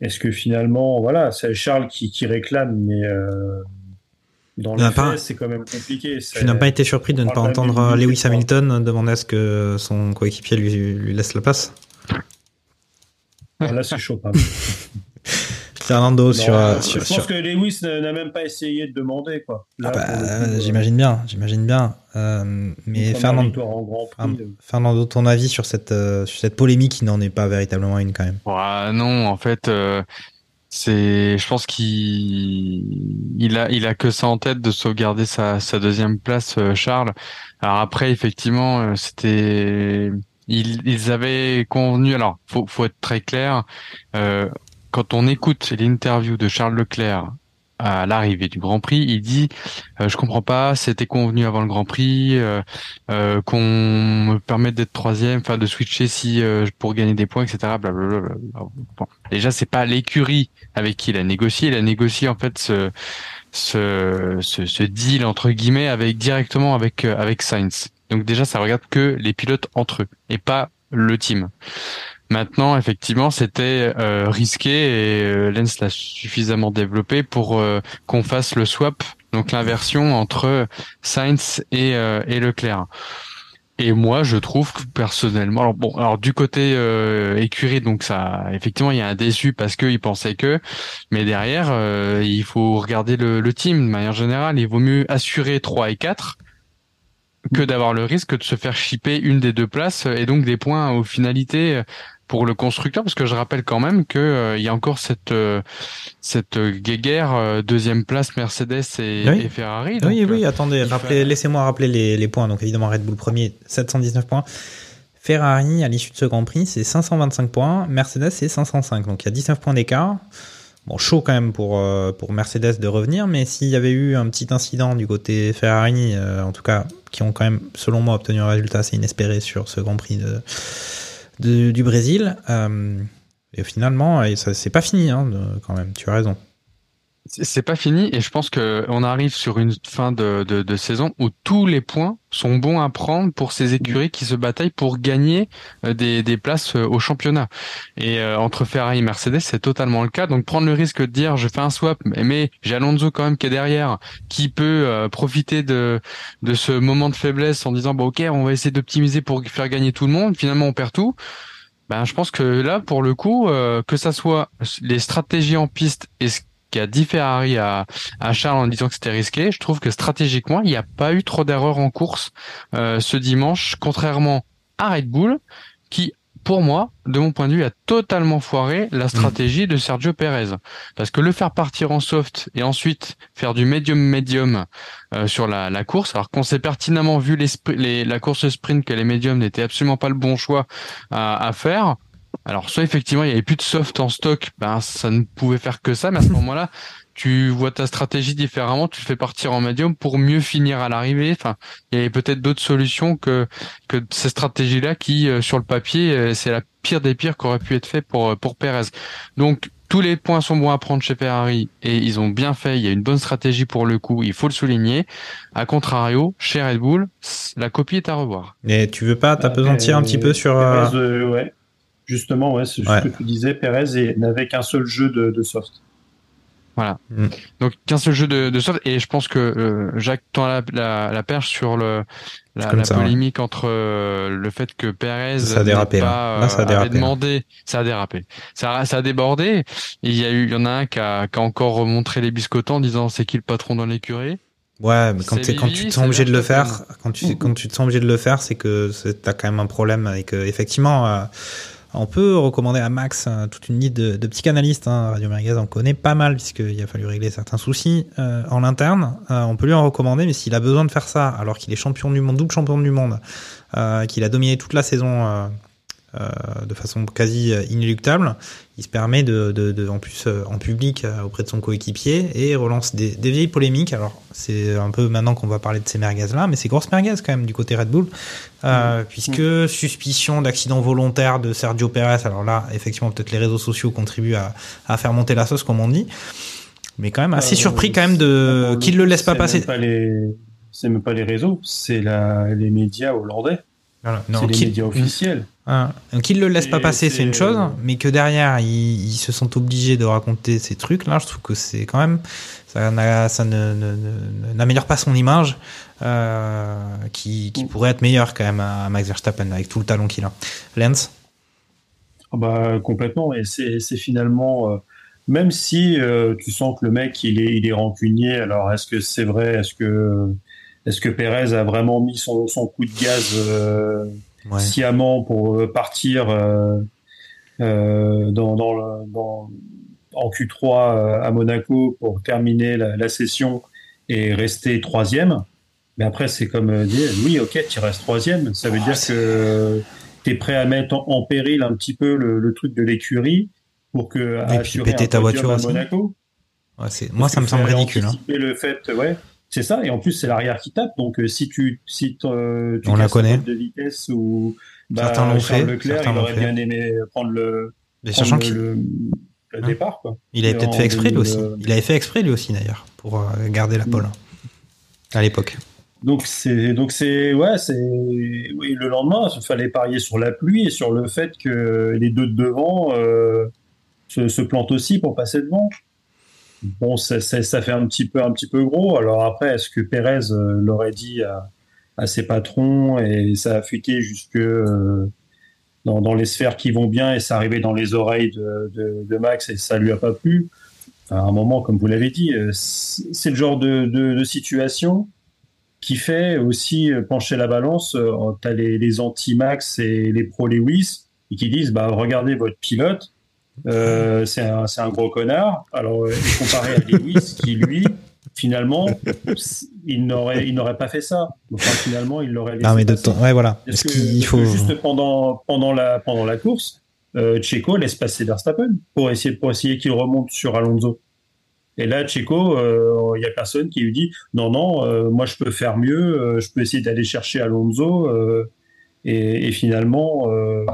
est-ce que finalement, voilà, c'est Charles qui, qui, réclame, mais euh, dans le fait, c'est quand même compliqué. Tu n'as pas été surpris de ne pas entendre Lewis Hamilton demander à ce que son coéquipier lui, lui laisse la place Là, c'est chaud, Fernando non, sur, euh, sur, Je pense sur... que Lewis n'a même pas essayé de demander quoi. Ah bah, euh, j'imagine bien, j'imagine bien. Euh, mais Fernando, Prix, Fernando, ton avis sur cette sur cette polémique qui n'en est pas véritablement une quand même? Ouais, Non, en fait, c'est, je pense qu'il il a il a que ça en tête de sauvegarder sa sa deuxième place, Charles. Alors après, effectivement, c'était ils, ils avaient convenu. Alors, faut faut être très clair. Euh, quand on écoute l'interview de Charles Leclerc à l'arrivée du Grand Prix, il dit euh, je comprends pas, c'était convenu avant le Grand Prix euh, euh, qu'on me permette d'être troisième, enfin de switcher si euh, pour gagner des points, etc. Blablabla. Bon. Déjà c'est pas l'écurie avec qui il a négocié, il a négocié en fait ce deal entre guillemets avec directement avec avec Sainz. Donc déjà, ça regarde que les pilotes entre eux et pas le team. Maintenant, effectivement, c'était euh, risqué et euh, Lens l'a suffisamment développé pour euh, qu'on fasse le swap, donc l'inversion entre Sainz et, euh, et Leclerc. Et moi, je trouve que personnellement, alors bon, alors du côté euh, écurie, donc ça, effectivement, il y a un déçu parce qu'il pensait que, mais derrière, euh, il faut regarder le, le team de manière générale. Il vaut mieux assurer 3 et 4 que d'avoir le risque de se faire chipper une des deux places et donc des points aux finalités pour le constructeur parce que je rappelle quand même que euh, il y a encore cette euh, cette guéguerre euh, deuxième place Mercedes et, Oui. et Ferrari. oui, donc, oui, euh, attendez, rappelez- laissez-moi rappeler les, les points. Donc évidemment, Red Bull premier, 719 points. Ferrari, à l'issue de ce Grand Prix, c'est 525 points. Mercedes, c'est 505. Donc il y a 19 points d'écart. Bon, chaud quand même pour, euh, pour Mercedes de revenir, mais s'il y avait eu un petit incident du côté Ferrari, euh, en tout cas, qui ont quand même, selon moi, obtenu un résultat assez inespéré sur ce Grand Prix de, du Brésil, euh, et finalement, ça c'est pas fini hein, quand même, tu as raison. C'est pas fini et je pense que on arrive sur une fin de, de, de saison où tous les points sont bons à prendre pour ces écuries qui se bataillent pour gagner euh, des, des places euh, au championnat. Et euh, entre Ferrari et Mercedes, c'est totalement le cas. Donc prendre le risque de dire je fais un swap, mais, mais j'ai Alonso quand même qui est derrière, qui peut euh, profiter de, de ce moment de faiblesse en disant bon ok on va essayer d'optimiser pour faire gagner tout le monde. Finalement on perd tout. Ben, je pense que là, pour le coup, euh, que ça soit les stratégies en piste et ce qu'a dit Ferrari à, à Charles en disant que c'était risqué, je trouve que stratégiquement, il n'y a pas eu trop d'erreurs en course euh, ce dimanche, contrairement à Red Bull, qui, pour moi, de mon point de vue, a totalement foiré la stratégie de Sergio Perez. Parce que le faire partir en soft et ensuite faire du medium-medium euh, sur la, la course, alors qu'on sait pertinemment, vu les, la course sprint, que les médiums n'étaient absolument pas le bon choix à, à faire, alors soit effectivement il y avait plus de soft en stock, ben ça ne pouvait faire que ça, mais à ce moment-là, tu vois ta stratégie différemment, tu le fais partir en médium pour mieux finir à l'arrivée. Enfin, il y avait peut-être d'autres solutions que que ces stratégies-là qui, euh, sur le papier, euh, c'est la pire des pires qu'aurait pu être fait pour euh, pour Perez. Donc tous les points sont bons à prendre chez Ferrari et ils ont bien fait. Il y a une bonne stratégie pour le coup, il faut le souligner. À contrario, chez Red Bull, la copie est à revoir. Et tu veux pas t'apesantir un petit peu sur... Perez, ouais. Justement, ouais, c'est Ouais. ce que tu disais. Perez et- n'avait qu'un seul jeu de, de soft. Voilà. Mm. Donc qu'un seul jeu de, de soft et je pense que euh, Jacques tend la, la, la perche sur le la, comme la ça, ouais. polémique entre euh, le fait que Perez Ça a dérapé, pas, Là, ça a euh, dérapé, avait demandé, ça a dérapé, ça a, ça a débordé. Il y a eu, il y en a un qui a, qui a encore remontré les biscottants en disant c'est qui le patron dans l'écurie? Ouais, mais quand, quand tu te sens obligé de le faire, quand tu, quand tu te sens obligé de le faire, c'est que t'as quand même un problème et que effectivement, euh, on peut recommander à Max euh, toute une liste de, psychanalystes. Hein, Radio Merguez en connaît pas mal puisqu'il a fallu régler certains soucis euh, en interne. Euh, on peut lui en recommander, mais s'il a besoin de faire ça alors qu'il est champion du monde, double champion du monde, qu'il a dominé toute la saison de façon quasi inéluctable, il se permet de, de, de- en plus euh, en public euh, auprès de son coéquipier et relance des, des vieilles polémiques. Alors c'est un peu maintenant qu'on va parler de ces merguez là, mais c'est grosse merguez quand même du côté Red Bull, euh, puisque suspicion d'accident volontaire de Sergio Perez. Alors là, effectivement, peut-être les réseaux sociaux contribuent à, à faire monter la sauce comme on dit, mais quand même assez Euh, surpris quand même de qu'il le laisse pas passer. C'est même pas les réseaux, c'est la... les médias hollandais. Voilà. C'est les qu'il- médias officiels. Hein, Qu'il le laisse pas passer, c'est une chose, mais que derrière, ils, ils se sont obligés de raconter ces trucs-là, je trouve que c'est quand même, ça, n'améliore pas son image, euh, qui, qui Mm. pourrait être meilleure quand même à Max Verstappen avec tout le talent qu'il a. Lens Ah bah, complètement. Et c'est c'est finalement, euh, même si euh, tu sens que le mec il est, il est rancunier, alors est-ce que c'est vrai Est-ce que, est-ce que Pérez a vraiment mis son, son coup de gaz euh, ouais. sciemment pour euh, partir euh, euh, dans, dans, le- dans- en Q3 euh, à Monaco pour terminer la, la session et rester troisième? Mais après, c'est comme dire, oui, ok, tu restes troisième. Ça veut Oh, dire que tu es prêt à mettre en, en péril un petit peu le, le truc de l'écurie pour que puis assurer péter ta voiture à. Monaco. Ouais, moi, Parce ça me semble ridicule. hein. le fait, ouais, c'est ça. Et en plus, c'est l'arrière qui tape. Donc, euh, si tu, si t'en- tu On la connaît. de vitesse ou bah, Certains l'ont fait, Leclerc, certains il aurait bien aimé prendre le, Mais prendre sachant le, Hein. départ. Quoi. Il avait peut-être fait exprès lui 2000, aussi. euh, Il avait fait exprès lui aussi d'ailleurs pour euh, garder la pole à l'époque. Donc c'est donc c'est ouais c'est oui le lendemain il fallait parier sur la pluie et sur le fait que les deux de devant euh, se, se plantent aussi pour passer devant. Bon ça, ça, ça fait un petit peu un petit peu gros. Alors après est-ce que Pérez euh, l'aurait dit à, à ses patrons et ça a fuité jusque euh, dans, dans les sphères qui vont bien et ça arrivait dans les oreilles de, de, de Max et ça lui a pas plu? À un moment comme vous l'avez dit euh, c'est le genre de, de, situation qui fait aussi pencher la balance. T'as les, les anti-Max et les pro-Lewis et qui disent bah, regardez votre pilote, euh, c'est un, gros connard. Alors, euh, comparé à Lewis qui, lui, finalement, il n'aurait, il n'aurait pas fait ça. Enfin, finalement, il l'aurait laissé Non mais de temps, ouais voilà. Parce qu'il faut juste pendant, pendant, la, pendant la course, euh, Checo laisse passer Verstappen pour essayer, pour essayer qu'il remonte sur Alonso. Et là, Checo, euh, il y a personne qui lui dit non, non, euh, moi je peux faire mieux, euh, je peux essayer d'aller chercher Alonso. euh, et, et finalement, euh,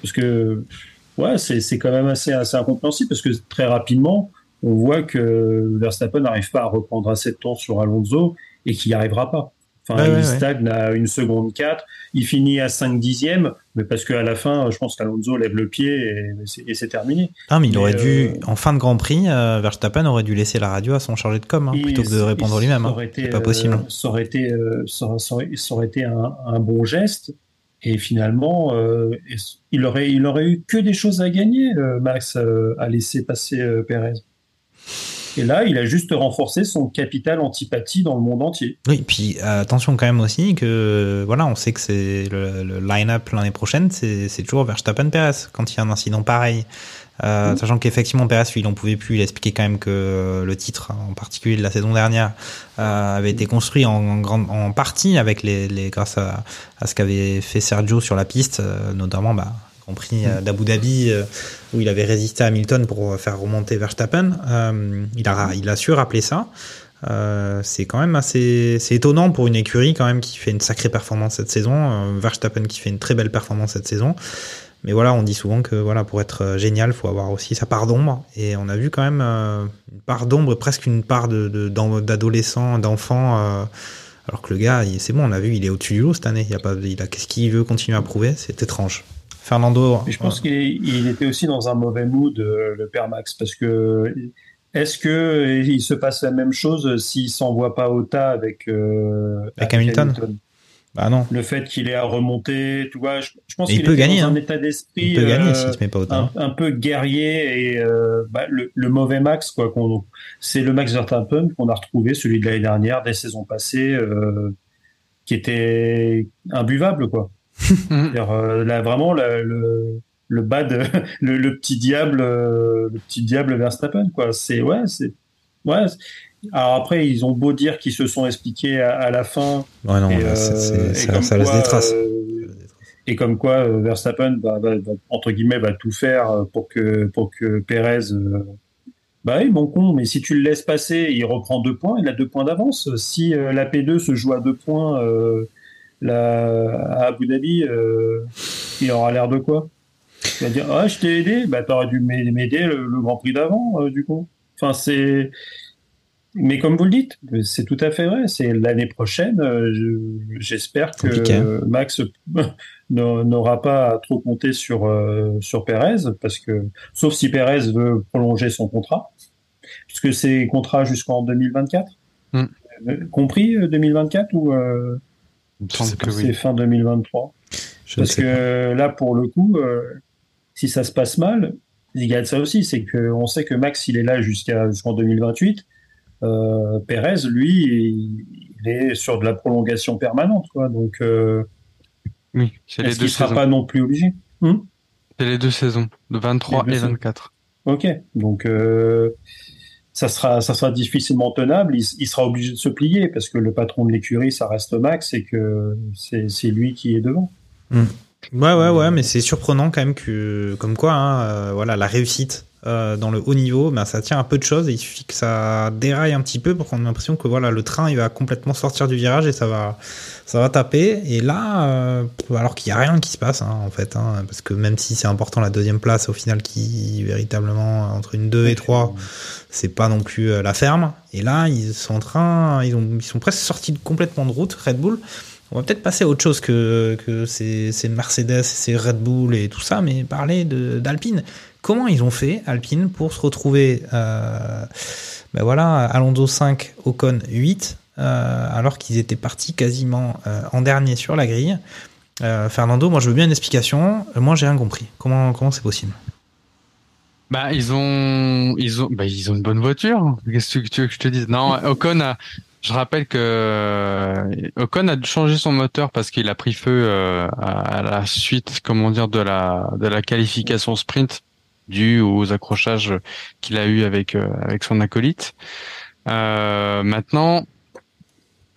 parce que ouais, c'est quand même assez, assez incompréhensible parce que très rapidement, on voit que Verstappen n'arrive pas à reprendre assez de temps sur Alonso et qu'il n'y arrivera pas. Enfin, Ouais, il ouais, ouais. stagne à une seconde 4, il finit à 5 dixièmes, mais parce qu'à la fin, je pense qu'Alonso lève le pied et c'est- terminé. Ah, mais il aurait dû, euh, en fin de Grand Prix, euh, Verstappen aurait dû laisser la radio à son chargé de com, hein, plutôt que de répondre lui-même. hein. C'est pas possible. euh, ça aurait été, ça, ça aurait, ça aurait été un, un bon geste. Et finalement, euh, il aurait, il aurait eu que des choses à gagner, euh, Max, euh, à laisser passer Perez. Et là, il a juste renforcé son capital antipathie dans le monde entier. Oui, puis attention quand même aussi que voilà, on sait que c'est le, le line-up l'année prochaine, c'est toujours Verstappen-Perez quand il y a un incident pareil. Euh, Mhm. Sachant qu'effectivement Perez, lui, il en pouvait plus. Il a expliqué quand même que le titre, en particulier de la saison dernière, euh, avait été construit en, en grande, en partie avec les, les grâce à, à ce qu'avait fait Sergio sur la piste, euh, notamment bah, compris euh, d'Abu Dhabi euh, où il avait résisté à Hamilton pour faire remonter Verstappen. Euh, il a il a su rappeler ça. Euh, c'est quand même assez c'est étonnant pour une écurie quand même qui fait une sacrée performance cette saison euh, Verstappen qui fait une très belle performance cette saison mais voilà on dit souvent que voilà pour être euh, génial faut avoir aussi sa part d'ombre. Et on a vu quand même euh, une part d'ombre presque une part de de- d'en- d'adolescents d'enfants euh, alors que le gars c'est bon on a vu il est au-dessus du lot cette année. Il a pas il a qu'est-ce qu'il veut continuer à prouver? C'est étrange. Fernando Mais je pense qu'il était aussi dans un mauvais mood, le père Max, parce que est-ce que il se passe la même chose s'il s'envoie pas au tas avec, euh, Avec Hamilton? Bah non Le fait qu'il ait à remonter, tu vois, je, je pense qu'il gagner, dans un hein. état d'esprit il peut gagner euh, met pas autant un, un peu guerrier et euh, bah, le, le mauvais Max, quoi. qu'on- C'est le Max Verstappen qu'on a retrouvé, celui de l'année dernière, des saisons passées, euh, qui était imbuvable, quoi. C'est-à-dire, euh, là, vraiment, la- le, le bad, le, le petit diable, euh, le petit diable Verstappen, quoi. C'est, ouais, c'est, ouais. Alors après, ils ont beau dire qu'ils se sont expliqués à, à la fin. ouais non et, là, c'est- euh, et ça, laisse des traces. euh, et comme quoi euh, Verstappen entre guillemets va tout faire pour que pour que Perez euh, bah oui bon con mais si tu le laisses passer il reprend deux points il a deux points d'avance. Si euh, la P2 se joue à deux points euh, la, à Abu Dhabi il aura l'air de quoi? Il va dire ah je t'ai aidé. Bah t'aurais dû m'aider le, le Grand Prix d'avant du coup. Enfin c'est mais comme vous le dites, c'est tout à fait vrai. C'est l'année prochaine. euh, je- J'espère que Compliqué, Max n'a- n'aura pas à trop compter sur euh, sur Perez, parce que sauf si Perez veut prolonger son contrat, puisque c'est contrat jusqu'en 2024, Hmm. Euh, compris euh, 2024 ou euh, c'est oui. fin 2023. je ne Parce que là, pour le coup, euh, si ça se passe mal, il y a de ça aussi, c'est que on sait que Max, il est là jusqu'à jusqu'en 2028. Euh, Pérez, lui, il, est sur de la prolongation permanente, quoi. Donc, euh, Oui, c'est les est-ce deux qu'il sera saisons. pas non plus obligé? C'est les deux saisons, de 23 Les deux et saisons. 24. Ok, donc euh, ça sera ça sera difficilement tenable. Il, il sera obligé de se plier parce que le patron de l'écurie, ça reste Max et que c'est c'est lui qui est devant. Ouais, ouais, ouais, mais c'est surprenant quand même que, comme quoi, hein, euh, voilà, la réussite euh, dans le haut niveau, ben, ça tient à peu de choses et il suffit que ça déraille un petit peu pour qu'on ait l'impression que voilà, le train il va complètement sortir du virage et ça va, ça va taper. Et là, euh, alors qu'il n'y a rien qui se passe hein, en fait, hein, parce que même si c'est important la deuxième place, au final, qui véritablement entre une 2 et 3, c'est pas non plus euh, la ferme. Et là, ils sont en train, ils, ont, ils sont presque sortis complètement de route, Red Bull. On va peut-être passer à autre chose que, que ces, ces Mercedes, ces Red Bull et tout ça, mais parler d'Alpine. Comment ils ont fait, Alpine, pour se retrouver, euh, ben voilà, Alonso 5, Ocon 8, euh, alors qu'ils étaient partis quasiment euh, en dernier sur la grille. Euh, Fernando, moi je veux bien une explication. Moi j'ai rien compris. Comment comment c'est possible? Bah, ils ont, ils ont, bah, ils ont une bonne voiture. Qu'est-ce que tu veux que je te dise? Non, Ocon a, je rappelle que Ocon a changé son moteur parce qu'il a pris feu à à la suite, comment dire, de la, de la qualification sprint due aux accrochages qu'il a eu avec, euh, avec son acolyte. Euh, maintenant,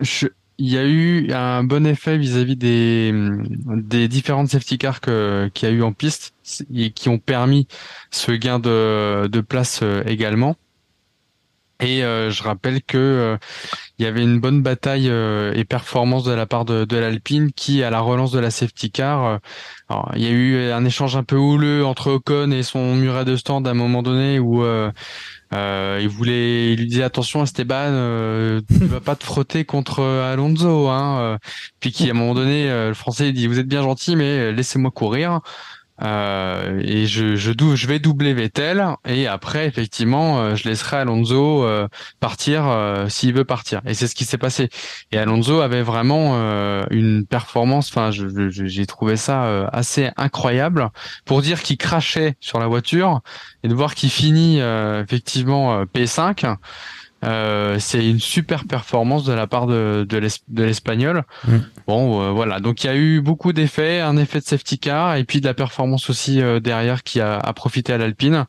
il y a eu un bon effet vis-à-vis des, des différentes safety cars qu'il y a eu en piste et qui ont permis ce gain de, de place euh, également. Et euh, je rappelle que euh, il y avait une bonne bataille euh, et performance de la part de, de l'Alpine qui, à la relance de la safety car, euh, il y a eu un échange un peu houleux entre Ocon et son muret de stand à un moment donné où euh, euh, il voulait, il lui disait attention Esteban, tu vas pas te frotter contre Alonso, hein. Puis qui à un moment donné, le Français dit vous êtes bien gentil mais laissez-moi courir. Euh, et je, je, dou- je vais doubler Vettel et après effectivement euh, je laisserai Alonso euh, partir euh, s'il veut partir. Et c'est ce qui s'est passé. Et Alonso avait vraiment euh, une performance enfin j'ai trouvé ça assez incroyable. Pour dire qu'il crachait sur la voiture et de voir qu'il finit effectivement euh, P5 euh, c'est une super performance de la part de, de l'Es- de l'espagnol. Mm. Bon, euh, voilà. Donc il y a eu beaucoup d'effets, un effet de safety car et puis de la performance aussi euh, derrière qui a, a profité à l'Alpine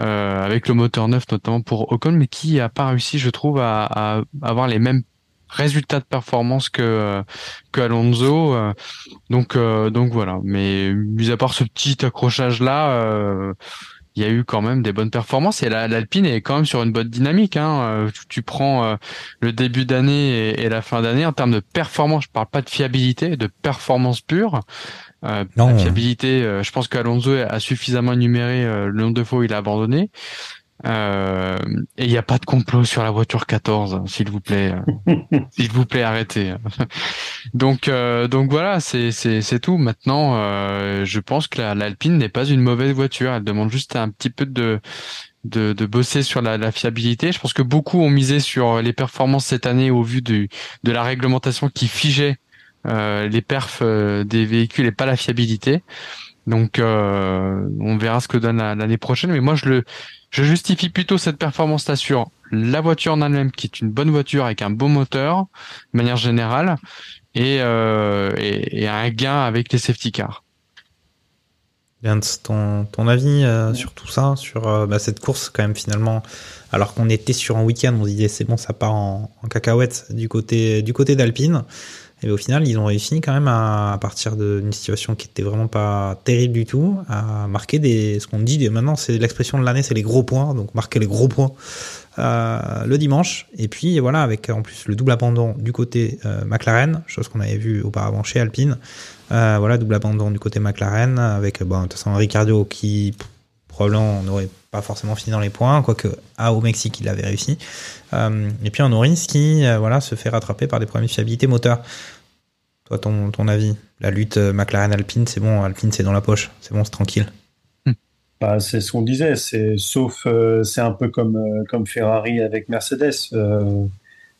euh, avec le moteur neuf notamment pour Ocon, mais qui a pas réussi, je trouve, à, à avoir les mêmes résultats de performance que que Alonso. donc euh, donc voilà. Mais mis à part ce petit accrochage là. Il y a eu quand même des bonnes performances et la- l'Alpine est quand même sur une bonne dynamique. Hein. Euh, Tu, tu prends euh, le début d'année et, et la fin d'année en termes de performance. Je parle pas de fiabilité, de performance pure. Euh, Non. La fiabilité, euh, je pense qu'Alonso a suffisamment énuméré le nombre de fois où il a abandonné. Euh, et il n'y a pas de complot sur la voiture 14, hein, s'il vous plaît. s'il vous plaît, arrêtez. donc, euh, donc voilà, c'est c'est c'est tout. Maintenant, euh, je pense que la- l'Alpine n'est pas une mauvaise voiture. Elle demande juste un petit peu de de, de bosser sur la, la fiabilité. Je pense que beaucoup ont misé sur les performances cette année au vu du de la réglementation qui figeait euh, les perfs euh, des véhicules et pas la fiabilité. Donc, euh, on verra ce que donne la- l'année prochaine. Mais moi, je le je justifie plutôt cette performance-là sur la voiture en elle-même, qui est une bonne voiture avec un beau moteur, de manière générale, et, euh, un gain avec les safety cars. Vince, ton, avis euh, sur tout ça, sur euh, bah, cette course quand même finalement, alors qu'on était sur un week-end, on se disait c'est bon, ça part en, en cacahuète du côté d'Alpine, et au final ils ont réussi quand même à, partir d'une situation qui était vraiment pas terrible du tout, à marquer des, ce qu'on dit maintenant c'est l'expression de l'année, c'est les gros points, donc marquer les gros points euh, le dimanche, et puis voilà avec en plus le double abandon du côté euh, McLaren, chose qu'on avait vu auparavant chez Alpine. Euh, voilà, double abandon du côté McLaren, avec bon, de toute façon Ricardo qui probablement n'aurait pas forcément fini dans les points, quoique à au Mexique il avait réussi. Euh, et puis un Norris qui euh, voilà, se fait rattraper par des problèmes de fiabilité moteur. Toi, ton, ton avis La lutte euh, McLaren-Alpine, c'est bon, Alpine c'est dans la poche, c'est bon, c'est tranquille. Bah, c'est ce qu'on disait, c'est sauf euh, c'est un peu comme euh, comme Ferrari avec Mercedes, euh,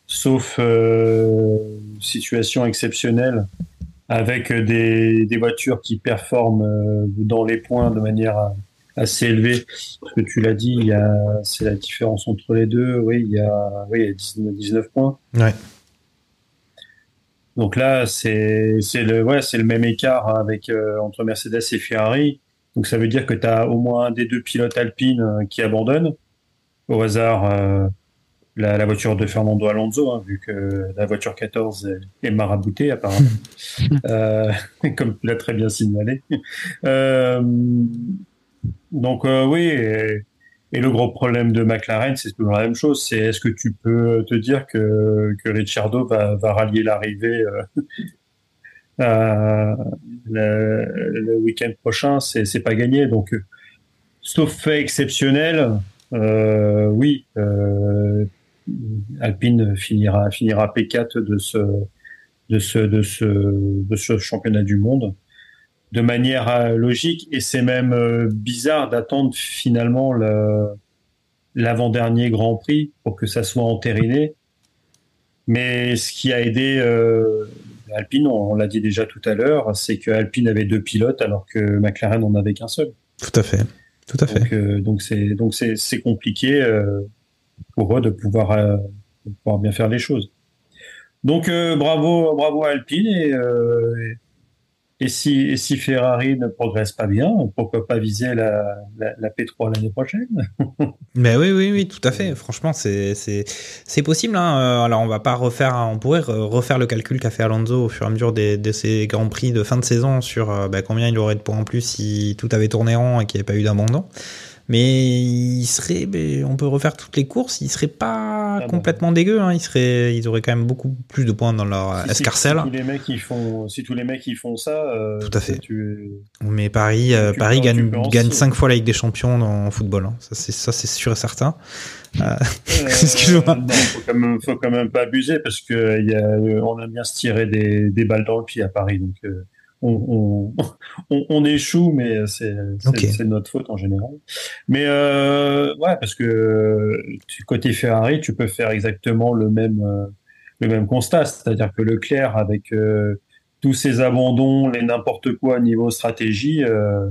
sauf euh, situation exceptionnelle avec des, des voitures qui performent euh, dans les points de manière euh, assez élevée. Parce que tu l'as dit, il y a c'est la différence entre les deux. Oui, il y a oui, il y a 19, 19 points. Ouais. Donc là, c'est c'est le ouais, c'est le même écart avec euh, entre Mercedes et Ferrari. Donc ça veut dire que tu as au moins un des deux pilotes alpines euh, qui abandonne. Au hasard, euh, la, la voiture de Fernando Alonso, hein, vu que la voiture 14 est, est maraboutée apparemment, euh, comme tu l'as très bien signalé. Euh, donc euh, oui, et le gros problème de McLaren, c'est toujours la même chose. C'est est-ce que tu peux te dire que, que Ricciardo va, rallier l'arrivée euh, le, week-end prochain? C'est pas gagné. Donc, sauf fait exceptionnel, euh, oui, Alpine finira finira P4 de ce de ce de ce de ce championnat du monde de manière euh, logique et c'est même euh, bizarre d'attendre finalement le l'avant-dernier Grand Prix pour que ça soit entériné. Mais ce qui a aidé euh, Alpine, on, on l'a dit déjà tout à l'heure, c'est que Alpine avait deux pilotes alors que McLaren n'en avait qu'un seul. Tout à fait. Tout à fait. Donc euh, donc c'est donc c'est c'est compliqué euh, pour eux de pouvoir de pouvoir bien faire les choses. Donc bravo bravo à Alpine et et si et si Ferrari ne progresse pas bien, pourquoi pas viser la la, la P3 l'année prochaine? Mais oui, oui, oui, tout à fait. Franchement, c'est possible. Hein. Euh, Alors, on va pas refaire, on pourrait re- refaire le calcul qu'a fait Alonso au fur et à mesure des, de ses grands prix de fin de saison sur euh, bah, combien il aurait de points en plus si tout avait tourné rond et qu'il n'y avait pas eu d'abandon. Mais il serait, on peut refaire toutes les courses, il serait pas Ah complètement dégueu. Hein. Il serait, ils auraient quand même beaucoup plus de points dans leur Si- escarcelle. Si, tous les mecs qui font si tous les mecs qui font ça, euh, Tout à fait. Tu, Mais Paris, euh, Paris gagne, gagne sauter. cinq fois la Ligue des Champions dans- en football. hein. Ça, c'est ça, c'est sûr et certain. Euh, Euh, Excuse-moi. faut quand même, faut quand même pas abuser parce que y a, euh, on aime bien se tirer des, des balles dans le pied à Paris, donc euh, on, on, on, on échoue, mais c'est notre faute en général. Mais euh, ouais, parce que côté Ferrari, tu peux faire exactement le même euh, le même constat, c'est-à-dire que Leclerc avec euh, tous ses abandons, les n'importe quoi niveau stratégie. euh,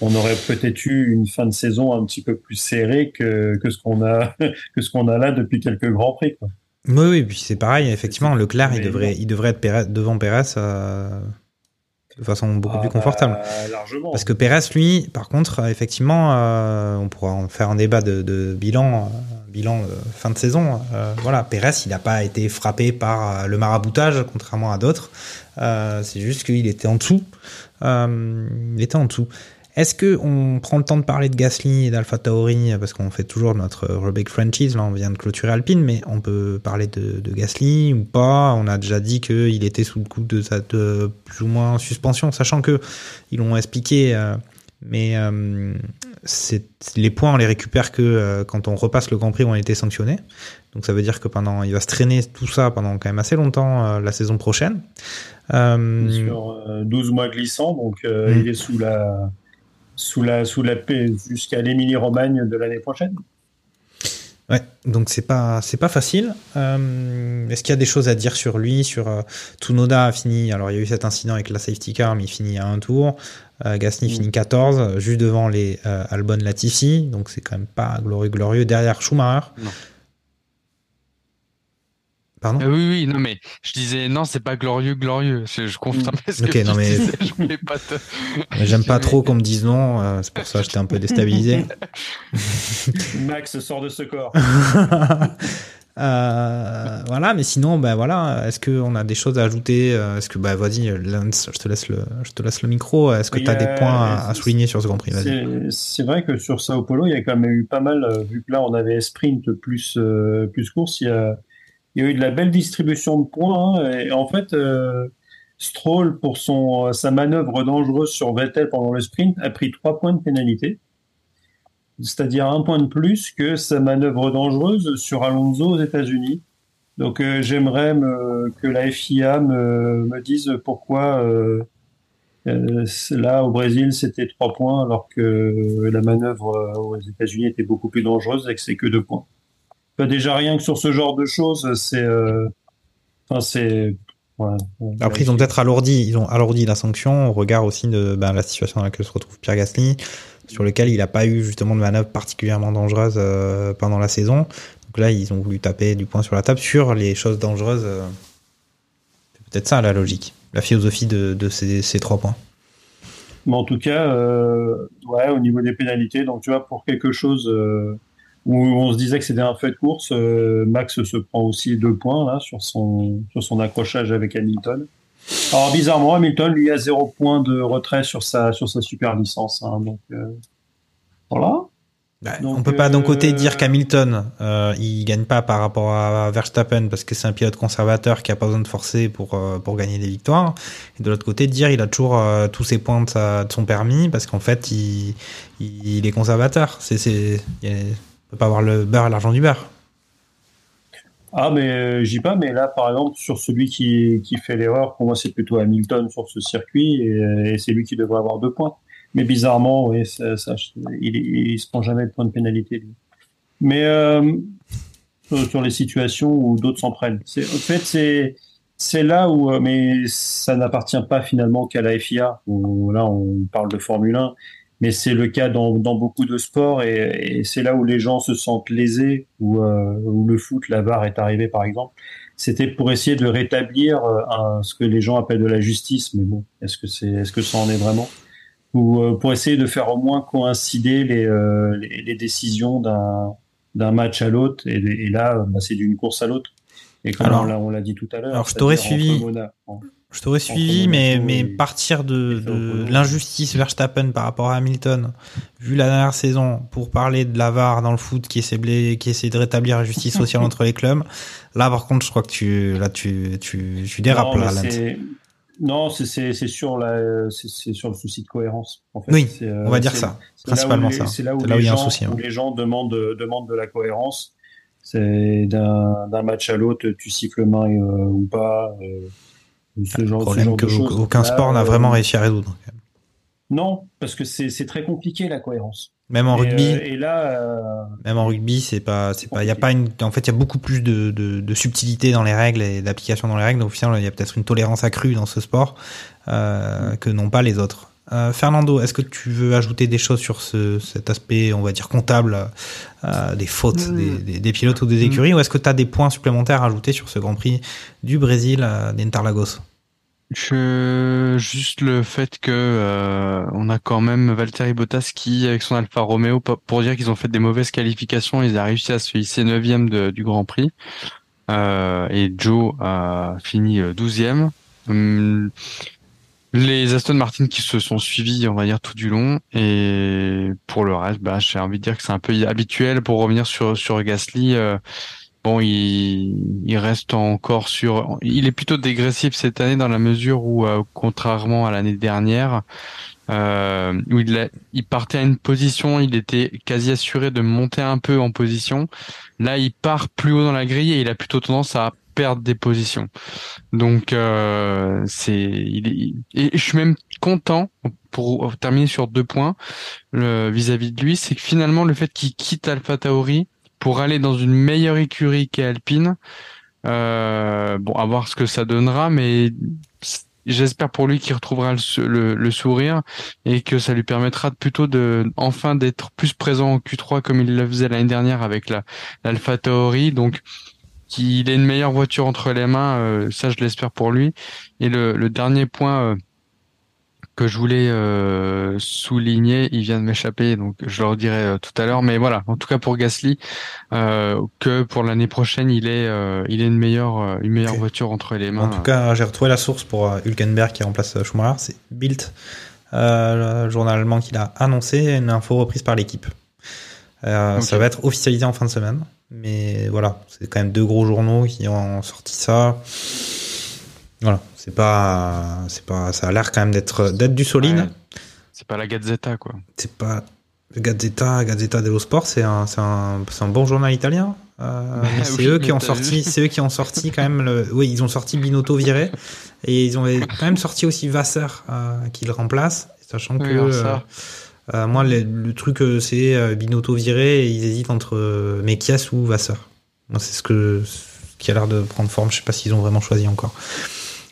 on aurait peut-être eu une fin de saison un petit peu plus serrée que, que ce qu'on a que ce qu'on a là depuis quelques grands prix. Quoi. Oui, oui, puis c'est pareil, effectivement, Leclerc, il devrait, il devrait être Pérez- devant Pérez de façon beaucoup plus confortable. Ah, bah, largement. Parce que Pérez, lui, par contre, euh, effectivement, euh, on pourra en faire un débat de, de bilan, euh, bilan euh, fin de saison. Euh, voilà, Pérez, il n'a pas été frappé par le maraboutage, contrairement à d'autres. Euh, c'est juste qu'il était en dessous. Euh, il était en dessous. Est-ce que on prend le temps de parler de Gasly et d'Alpha Tauri parce qu'on fait toujours notre Rebecca franchise là on vient de clôturer Alpine mais on peut parler de, de Gasly ou pas? On a déjà dit qu'il était sous le coup de plus ou moins suspension sachant que ils l'ont expliqué euh, mais euh, les points on les récupère que euh, quand on repasse le Grand Prix où on a été sanctionné. Donc ça veut dire que pendant il va se traîner tout ça pendant quand même assez longtemps euh, la saison prochaine. Sur euh, 12 mois glissants, donc euh, Mm. il est sous la sous la sous la paix jusqu'à l'Émilie Romagne de l'année prochaine. Ouais, donc c'est pas c'est pas facile. Euh, Est-ce qu'il y a des choses à dire sur lui, sur euh, Tsunoda a fini. Alors il y a eu cet incident avec la safety car, mais il finit à un tour. Euh, Gasly Mm. finit 14, juste devant les euh, Albon Latifi, donc c'est quand même pas glorieux glorieux. Derrière Schumacher. Non. Pardon. Euh, oui, oui, non, mais je disais, non, c'est pas glorieux, glorieux. Je, je confirmais ce Ok, que non, tu mais- disais, je voulais pas te... J'aime pas trop qu'on me dise non, euh, c'est pour ça que j'étais un peu déstabilisé. Max sort de ce corps. Euh, voilà, mais sinon, ben voilà, est-ce qu'on a des choses à ajouter euh, Est-ce que, bah, vas-y, Lance, je te laisse le, je te laisse le micro. Est-ce que tu as a- des points à, à souligner sur ce Grand Prix? C'est vrai que sur Sao Paulo, il y a quand même eu pas mal, vu que là on avait sprint plus euh, plus course, il y a il y a eu de la belle distribution de points. hein, et en fait, euh, Stroll pour son sa manœuvre dangereuse sur Vettel pendant le sprint a pris trois points de pénalité, c'est-à-dire un point de plus que sa manœuvre dangereuse sur Alonso aux États-Unis. Donc euh, j'aimerais me- que la FIA me, dise pourquoi. euh, euh, là, au Brésil, c'était trois points, alors que la manœuvre euh, aux États-Unis était beaucoup plus dangereuse et que c'est que deux points. Déjà, rien que sur ce genre de choses, c'est. euh, Enfin, c'est. Après, ils ont peut-être alourdi, ils ont alourdi la sanction au regard aussi de ben, la situation dans laquelle se retrouve Pierre Gasly, sur lequel il n'a pas eu justement de manœuvre particulièrement dangereuse euh, pendant la saison. Donc là, ils ont voulu taper du poing sur la table sur les choses dangereuses. euh. C'est peut-être ça la logique, la philosophie de, de ces, ces trois points. Mais en tout cas, euh, ouais, au niveau des pénalités, donc tu vois, pour quelque chose où on se disait que c'était un fait de course, euh, Max se prend aussi deux points là sur son sur son accrochage avec Hamilton. Alors bizarrement, Hamilton lui a zéro point de retrait sur sa sur sa super licence, hein, donc euh, voilà. Bah, Donc, on peut pas d'un côté euh, dire qu'Hamilton euh, il gagne pas par rapport à Verstappen parce que c'est un pilote conservateur qui a pas besoin de forcer pour euh, pour gagner des victoires et de l'autre côté dire il a toujours euh, tous ses points de, sa, de son permis parce qu'en fait il, il il est conservateur c'est on peut pas avoir le et l'argent du beurre Ah, mais euh, dis pas, mais là, par exemple, sur celui qui, qui fait l'erreur, pour moi, c'est plutôt Hamilton sur ce circuit, et, et c'est lui qui devrait avoir deux points. Mais bizarrement, il, il se prend jamais de point de pénalité. Mais euh, sur- les situations où d'autres s'en prennent. En fait, c'est c'est là où, euh, mais ça n'appartient pas finalement qu'à la FIA. Où, là, on parle de Formule 1, mais c'est le cas dans, dans beaucoup de sports et, et c'est là où les gens se sentent lésés, où, euh, où le foot, la VAR est arrivé par exemple. C'était pour essayer de rétablir euh, un- ce que les gens appellent de la justice, mais bon, est-ce que c'est, est-ce que ça en est vraiment? Ou euh, pour essayer de faire au moins coïncider les, euh, les, les décisions d'un d'un match à l'autre, et, et là, bah, c'est d'une course à l'autre. Et comme Alors- on l'a- dit tout à l'heure. alors, je t'aurais suivi. Mona- Je t'aurais suivi, mais, partir de, de l'injustice Verstappen par rapport à Hamilton, vu la dernière saison, pour parler de la VAR dans le foot qui essaie, blé- qui essaie de rétablir la justice sociale entre les clubs, là par contre je crois que tu, là, tu, tu, tu dérapes Non, là, Non, c'est- sur sur le souci de cohérence. En fait. Oui, euh, on va dire ça, c'est là où principalement les- ça. C'est là où, C'est là où les il y a un gens, souci, hein. où les gens demandent, demandent de la cohérence. C'est d'un d'un match à l'autre, tu siffles main euh, ou pas. euh, ce genre, ce Problème genre que de choses. aucun Là, sport n'a euh, vraiment réussi à résoudre. Non, parce que c'est très compliqué la cohérence. Même en et, rugby, euh, et là, euh, même en rugby, c'est pas, c'est pas, il y a pas une, en fait, il y a beaucoup plus de, de, de subtilité dans les règles et d'application dans les règles. Donc, au final, il y a peut-être une tolérance accrue dans ce sport euh, que n'ont pas les autres. Euh, Fernando, est-ce que tu veux ajouter des choses sur ce, cet aspect, on va dire comptable, euh, des fautes Mm. des, des, des pilotes ou des écuries, ou est-ce que tu as des points supplémentaires à ajouter sur ce Grand Prix du Brésil euh, d'Interlagos? Juste le fait que euh, on a quand même Valtteri Bottas qui avec son Alfa Romeo pour dire qu'ils ont fait des mauvaises qualifications, ils ont réussi à se hisser neuvième de- du Grand Prix Euh, et Joe a fini euh, douzième. Hum, les Aston Martin qui se sont suivis, on va dire tout du long et pour le reste, bah j'ai envie de dire que c'est un peu habituel pour revenir sur sur Gasly. euh, Bon, il, reste encore sur. Il est plutôt dégressif cette année dans la mesure où, euh, contrairement à l'année dernière, euh, où il, partait à une position, il était quasi assuré de monter un peu en position. Là, il part plus haut dans la grille et il a plutôt tendance à perdre des positions. Donc, euh, c'est. Et je suis même content pour terminer sur deux points vis-à-vis de lui, c'est que finalement le fait qu'il quitte Alpha Tauri pour aller dans une meilleure écurie qu'est Alpine. Euh, bon, à voir ce que ça donnera, mais j'espère pour lui qu'il retrouvera le, sou- le- le sourire et que ça lui permettra plutôt de enfin d'être plus présent en Q3 comme il le faisait l'année dernière avec la l'Alpha Tauri. Donc qu'il ait une meilleure voiture entre les mains, euh, ça je l'espère pour lui. Et le, le dernier point euh, que je voulais euh, souligner, il vient de m'échapper, donc je le redirai euh, tout à l'heure. Mais voilà, en tout cas pour Gasly, euh, que pour l'année prochaine, il est, il est une meilleure, une meilleure voiture entre les mains. En tout cas, j'ai retrouvé la source pour Hülkenberg qui remplace Schumacher. C'est Bild, le journal allemand qui l'a annoncé, une info reprise par l'équipe. Ça va être officialisé en fin de semaine. Mais voilà, c'est quand même deux gros journaux qui ont sorti ça. Voilà, c'est pas, c'est pas, ça a l'air quand même d'être, d'être du solide. Ouais. c'est pas la Gazzetta quoi. C'est pas Gazzetta, Gazzetta dello Sport, c'est un, c'est un, c'est un bon journal italien. Euh, c'est oui, eux qui ont sorti, c'est eux qui ont sorti quand même le, oui, ils ont sorti Binotto viré et ils ont quand même sorti aussi Vassar euh, qui le remplace, sachant Oui, que euh, euh, moi le, le truc c'est Binotto viré et ils hésitent entre Mekias ou. Moi c'est ce que ce qui a l'air de prendre forme. Je sais pas s'ils ont vraiment choisi encore.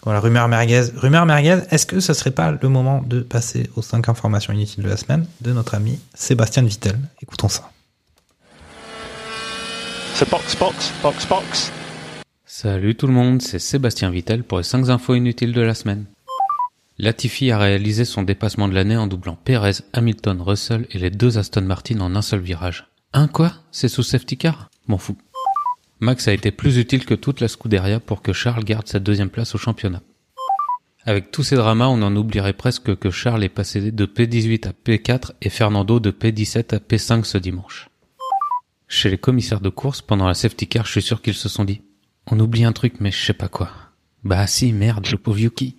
Voilà, rumeur merguez. Rumeur merguez, est-ce que ce serait pas le moment de passer aux 5 informations inutiles de la semaine de notre ami Sébastien Vittel? Écoutons ça. So box, box, box, box. Salut tout le monde, c'est Sébastien Vittel pour les 5 infos inutiles de la semaine. Latifi a réalisé son dépassement de l'année en doublant Perez, Hamilton, Russell et les deux Aston Martin en un seul virage. Hein quoi? C'est sous safety car? M'en fous. Max a été plus utile que toute la Scuderia pour que Charles garde sa deuxième place au championnat. Avec tous ces dramas, on en oublierait presque que Charles est passé de P18 à P4 et Fernando de P17 à P5 ce dimanche. Chez les commissaires de course, pendant la safety car, je suis sûr qu'ils se sont dit On oublie un truc, mais je sais pas quoi. Bah si, merde, le pauvre Yuki.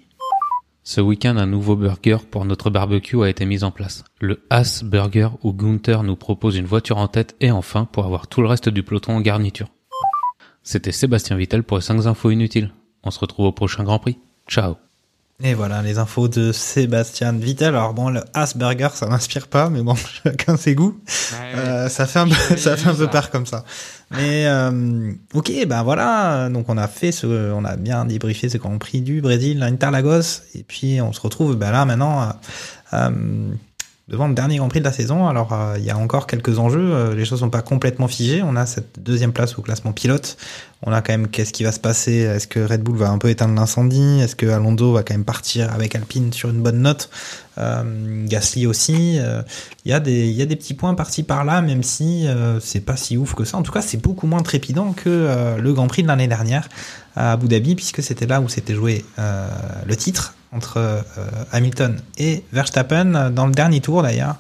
Ce week-end, un nouveau burger pour notre barbecue a été mis en place. Le As Burger où Gunther nous propose une voiture en tête et enfin pour avoir tout le reste du peloton en garniture. C'était Sébastien Vittel pour les 5 infos inutiles. On se retrouve au prochain Grand Prix. Ciao Et voilà les infos de Sébastien Vittel. Alors bon, le Asperger, ça m'inspire pas, mais bon, chacun ses goûts. Euh, ça fait un peu, ça fait un peu peur comme ça. Mais euh, ok, ben voilà. Donc on a fait ce, on a bien débriefé ce Grand Prix du Brésil, Interlagos, et puis on se retrouve ben là maintenant. euh, euh, devant le dernier Grand Prix de la saison. Alors, euh, il y a encore quelques enjeux. euh, les choses sont pas complètement figées. On a cette deuxième place au classement pilote. On a quand même qu'est-ce qui va se passer? Est-ce que Red Bull va un peu éteindre l'incendie? Est-ce que Alonso va quand même partir avec Alpine sur une bonne note? Euh, Gasly aussi. Il y a des, y a des petits points par-ci par-là, même si c'est pas si ouf que ça. En tout cas, c'est beaucoup moins trépidant que le Grand Prix de l'année dernière à Abu Dhabi, puisque c'était là où s'était joué le titre entre euh, Hamilton et Verstappen euh, dans le dernier tour d'ailleurs.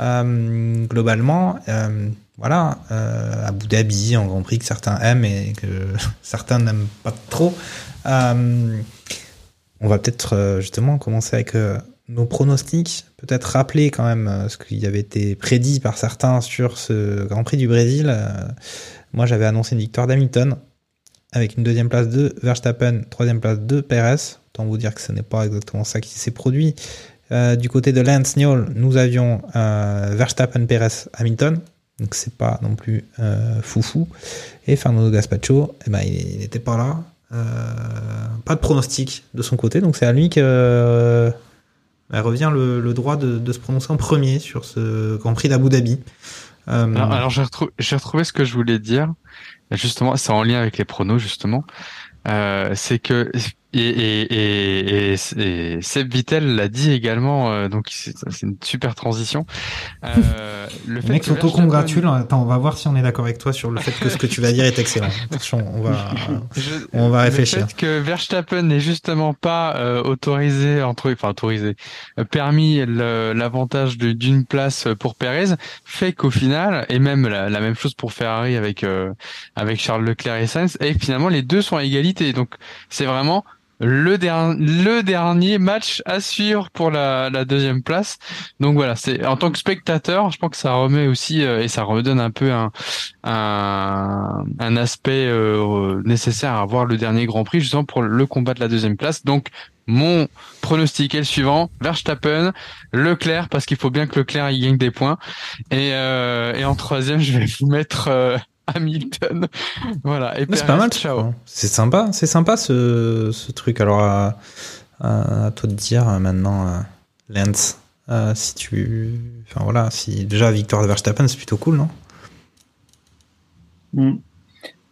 Euh, globalement, euh, voilà, Abu Dhabi, un Grand Prix que certains aiment et que certains n'aiment pas trop. On va peut-être justement commencer avec nos pronostics, peut-être rappeler quand même ce qui avait été prédit par certains sur ce Grand Prix du Brésil. Moi, j'avais annoncé une victoire d'Hamilton avec une deuxième place de Verstappen, troisième place de Perez. Autant vous dire que ce n'est pas exactement ça qui s'est produit. Euh, du côté de Lance Stroll, nous avions euh, Verstappen, Perez, Hamilton. Donc c'est pas non plus euh, foufou. Et Fernando Gaspacho, eh ben, il n'était pas là. Euh, pas de pronostic de son côté. Donc c'est à lui que revient le, droit de, se prononcer en premier sur ce Grand Prix d'Abu Dhabi. Alors, j'ai retrouvé, ce que je voulais dire. Justement, c'est en lien avec les pronos justement. C'est que et, et, et, et, Seb Vittel l'a dit également, euh, donc c'est une super transition. Euh, le Le fait mec s'auto-congratule. Attends, on va voir si on est d'accord avec toi sur le fait que ce que tu vas dire est excellent. Attention, on va, Je- on va Le réfléchir. fait que Verstappen n'est justement pas euh, autorisé, entre, enfin autorisé, euh, permis le- l'avantage d'une place pour Perez, fait qu'au final, et même la, la même chose pour Ferrari avec euh, avec Charles Leclerc et Sainz, et finalement les deux sont à égalité. Donc c'est vraiment le, le dernier match à suivre pour la, la deuxième place. Donc voilà, c'est en tant que spectateur, je pense que ça remet aussi euh, et ça redonne un peu un un, un aspect euh, nécessaire à avoir le dernier Grand Prix justement pour le combat de la deuxième place. Donc mon pronostic est le suivant Verstappen, Leclerc parce qu'il faut bien que Leclerc il gagne des points et euh, et en troisième je vais vous mettre euh, Hamilton. Voilà. Et C'est pas mal. Ciao. C'est sympa, c'est sympa ce, ce truc. Alors, à, à- à toi de dire euh, maintenant, euh, Lance, euh, si tu. Enfin voilà, si déjà victoire de Verstappen, c'est plutôt cool, non? Hmm.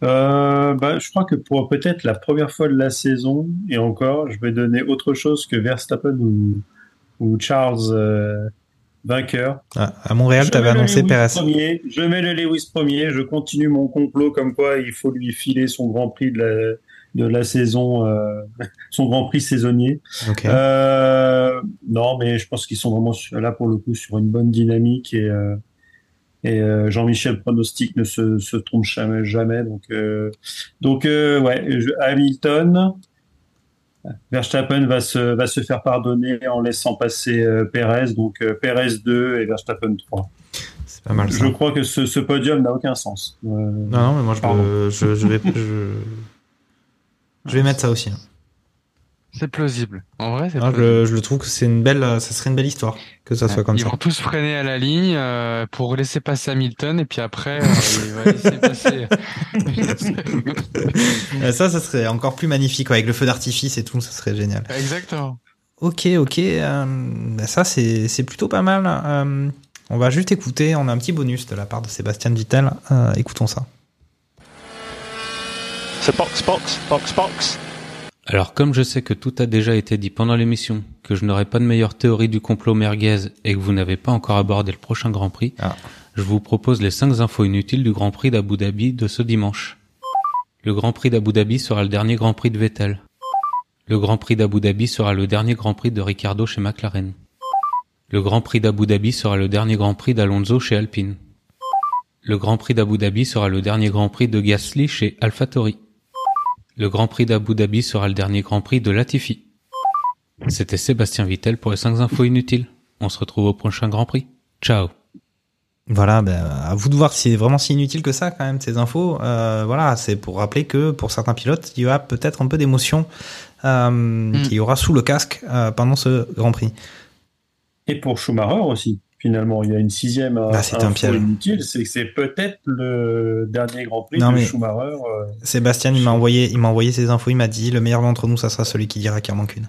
Euh, bah, je crois que pour peut-être la première fois de la saison, et encore, je vais donner autre chose que Verstappen ou, ou Charles euh, vainqueur. Ah, À Montréal, mets le annoncé Perez. Premier, je mets le Lewis premier, je continue mon complot comme quoi il faut lui filer son Grand Prix de la, de la saison, euh, son Grand Prix saisonnier. Ok. Euh, non, mais je pense qu'ils sont vraiment là pour le coup sur une bonne dynamique et, euh, et euh, Jean-Michel pronostic ne se, se trompe jamais, jamais. Donc, euh, donc euh, ouais, je- Hamilton, Verstappen va se va se faire pardonner en laissant passer euh, Perez. Donc euh, Perez 2 et Verstappen 3. C'est pas mal ça. Je crois que ce, ce podium n'a aucun sens. Euh, Non, non, mais moi je, je, je vais, je, je vais mettre ça aussi. hein. C'est plausible. En vrai, c'est Ah, je, plausible. le, je le trouve que c'est une belle, ça serait une belle histoire que ça soit comme Ils ça. vont tous freiner à la ligne euh, pour laisser passer Hamilton et puis après euh, il va laisser passer. Euh, Ça, ça serait encore plus magnifique ouais, avec le feu d'artifice et tout, ça serait génial. Exactement. Ok, ok. euh, bah ça, c'est c'est plutôt pas mal. Euh, on va juste écouter. On a un petit bonus de la part de Sébastien Vittel. Euh, écoutons ça. C'est box, box, box, box. Alors comme je sais que tout a déjà été dit pendant l'émission, que je n'aurai pas de meilleure théorie du complot merguez et que vous n'avez pas encore abordé le prochain Grand Prix, Ah. je vous propose les 5 infos inutiles du Grand Prix d'Abu Dhabi de ce dimanche. Le Grand Prix d'Abu Dhabi sera le dernier Grand Prix de Vettel. Le Grand Prix d'Abu Dhabi sera le dernier Grand Prix de Ricciardo chez McLaren. Le Grand Prix d'Abu Dhabi sera le dernier Grand Prix d'Alonso chez Alpine. Le Grand Prix d'Abu Dhabi sera le dernier Grand Prix de Gasly chez AlphaTauri. Le Grand Prix d'Abu Dhabi sera le dernier Grand Prix de Latifi. C'était Sébastien Vittel pour les 5 infos inutiles. On se retrouve au prochain Grand Prix. Ciao. Voilà, ben, à vous de voir si c'est vraiment si inutile que ça quand même ces infos. Euh, voilà, c'est pour rappeler que pour certains pilotes, il y aura peut-être un peu d'émotion euh, qu'il y aura sous le casque euh, pendant ce Grand Prix. Et pour Schumacher aussi, finalement, il y a une sixième euh, Ah, c'est un piège. inutile, c'est que c'est peut-être le dernier Grand Prix Non, de mais- Schumacher. euh, Sébastien, il m'a envoyé, il m'a envoyé ces infos. Il m'a dit le meilleur d'entre nous, ça sera celui qui dira qu'il en manque une.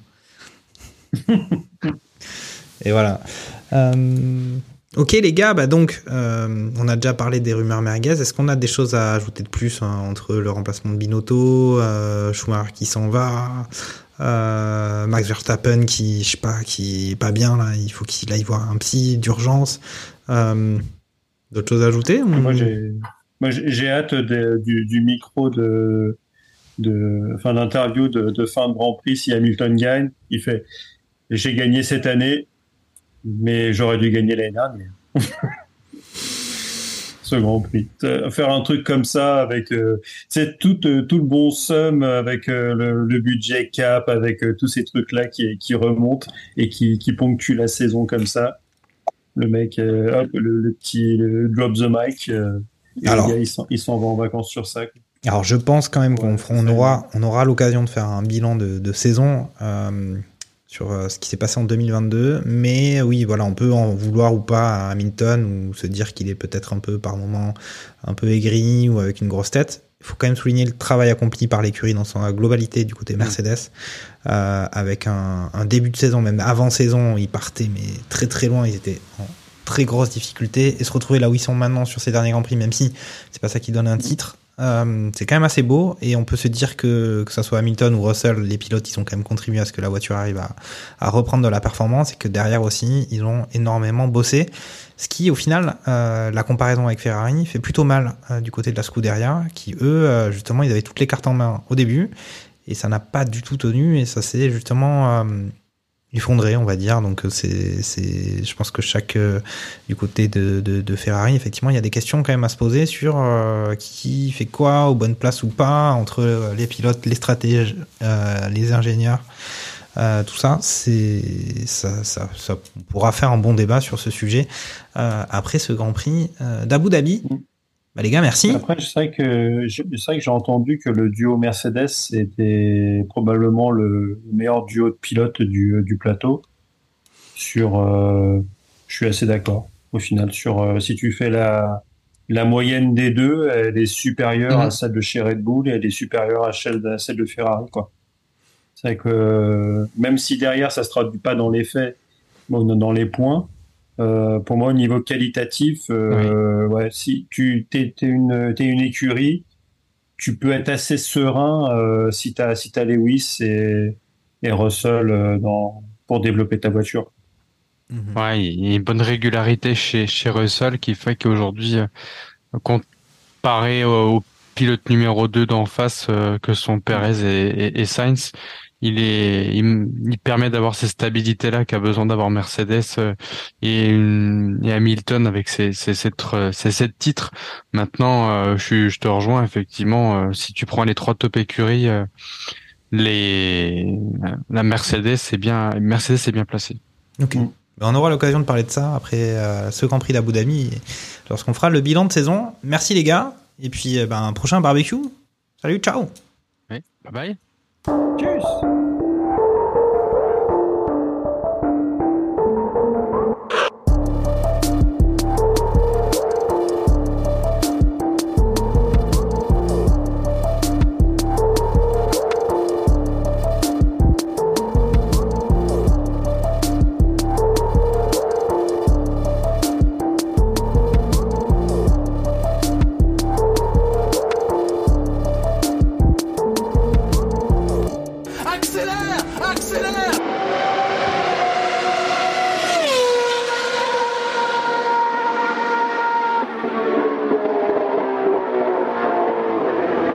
Et voilà. Euh, ok les gars, bah donc euh, on a déjà parlé des rumeurs merguez. Est-ce qu'on a des choses à ajouter de plus hein, entre le remplacement de Binotto, Schumacher qui s'en va, euh, Max Verstappen qui, je sais pas, qui est pas bien là, il faut qu'il aille voir un psy d'urgence. Euh, D'autres choses à ajouter ou- Moi, j'ai, hâte du, du micro de, de, fin d'interview de, de fin de Grand Prix si Hamilton gagne. Il fait, j'ai gagné cette année, mais j'aurais dû gagner l'année dernière. Ce Grand Prix. Euh, Faire un truc comme ça avec, euh, c'est tout, euh, tout le bon somme avec euh, le, le budget cap, avec tous ces trucs-là qui, qui remontent et qui, qui ponctuent la saison comme ça. Le mec, hop, le, le petit le drop the mic. et Alors. les gars, ils s'en vont en vacances sur ça. quoi. Alors je pense quand même qu'on Ouais, fera- on ça, aura, on aura l'occasion de faire un bilan de, de saison euh, sur euh, ce qui s'est passé en 2022. Mais oui, voilà, on peut en vouloir ou pas à Hamilton ou se dire qu'il est peut-être un peu par moment un peu aigri ou avec une grosse tête. Il faut quand même souligner le travail accompli par l'écurie dans sa globalité du côté Mercedes, euh, avec un, début de saison, même avant saison, ils partaient mais très très loin, ils étaient en très grosse difficulté et se retrouver là où ils sont maintenant sur ces derniers grands prix, même si c'est pas ça qui donne un titre. Euh, c'est quand même assez beau et on peut se dire que que ça soit Hamilton ou Russell, les pilotes, ils ont quand même contribué à ce que la voiture arrive à, reprendre de la performance et que derrière aussi, ils ont énormément bossé. Ce qui, au final, euh, la comparaison avec Ferrari fait plutôt mal euh, du côté de la Scuderia, qui eux, justement, ils avaient toutes les cartes en main au début et ça n'a pas du tout tenu et ça s'est justement effondré, on va dire. Donc euh, c'est, c'est, je pense que chaque euh, du côté de, de, de Ferrari, effectivement, il y a des questions quand même à se poser sur euh, qui fait quoi, aux bonnes places ou pas, entre euh, les pilotes, les stratèges, euh, les ingénieurs. Tout ça, c'est ça, ça, ça pourra faire un bon débat sur ce sujet après ce Grand Prix d'Abu Dhabi. Bah, les gars, merci. Après, c'est vrai que je- vrai que j'ai entendu que le duo Mercedes était probablement le meilleur duo de pilotes du, du plateau. Sur, euh, je suis assez d'accord. Au final, sur euh, si tu fais la la moyenne des deux, elle est supérieure Mhm. à celle de chez Red Bull et elle est supérieure à celle de, à celle de Ferrari, quoi. C'est vrai que même si derrière ça se traduit pas dans les faits, dans les points, euh, pour moi, au niveau qualitatif, euh, ouais, si tu t'es une, t'es une écurie, tu peux être assez serein euh, si t'as si t'as Lewis et, et Russell euh, dans, pour développer ta voiture. Mhm. Ouais, il y a une bonne régularité chez, chez Russell qui fait qu'aujourd'hui, comparé au, au pilote numéro 2 d'en face euh, que sont Perez et, et, et Sainz, il est, il, il permet d'avoir ces stabilités-là qu'a besoin d'avoir Mercedes euh, et, une- et Hamilton avec ses, ses, sept, euh, ses sept titres. Maintenant, euh, je, je te rejoins effectivement. euh, si tu prends les trois top écuries, euh, les la Mercedes c'est bien, Mercedes est bien placé. Ok. Mm. Ben, On aura l'occasion de parler de ça après euh, ce Grand Prix d'Abu Dhabi lorsqu'on fera le bilan de saison. Merci les gars. Et puis, euh, ben, un prochain barbecue. Salut, ciao. Oui, bye bye. Tschüss.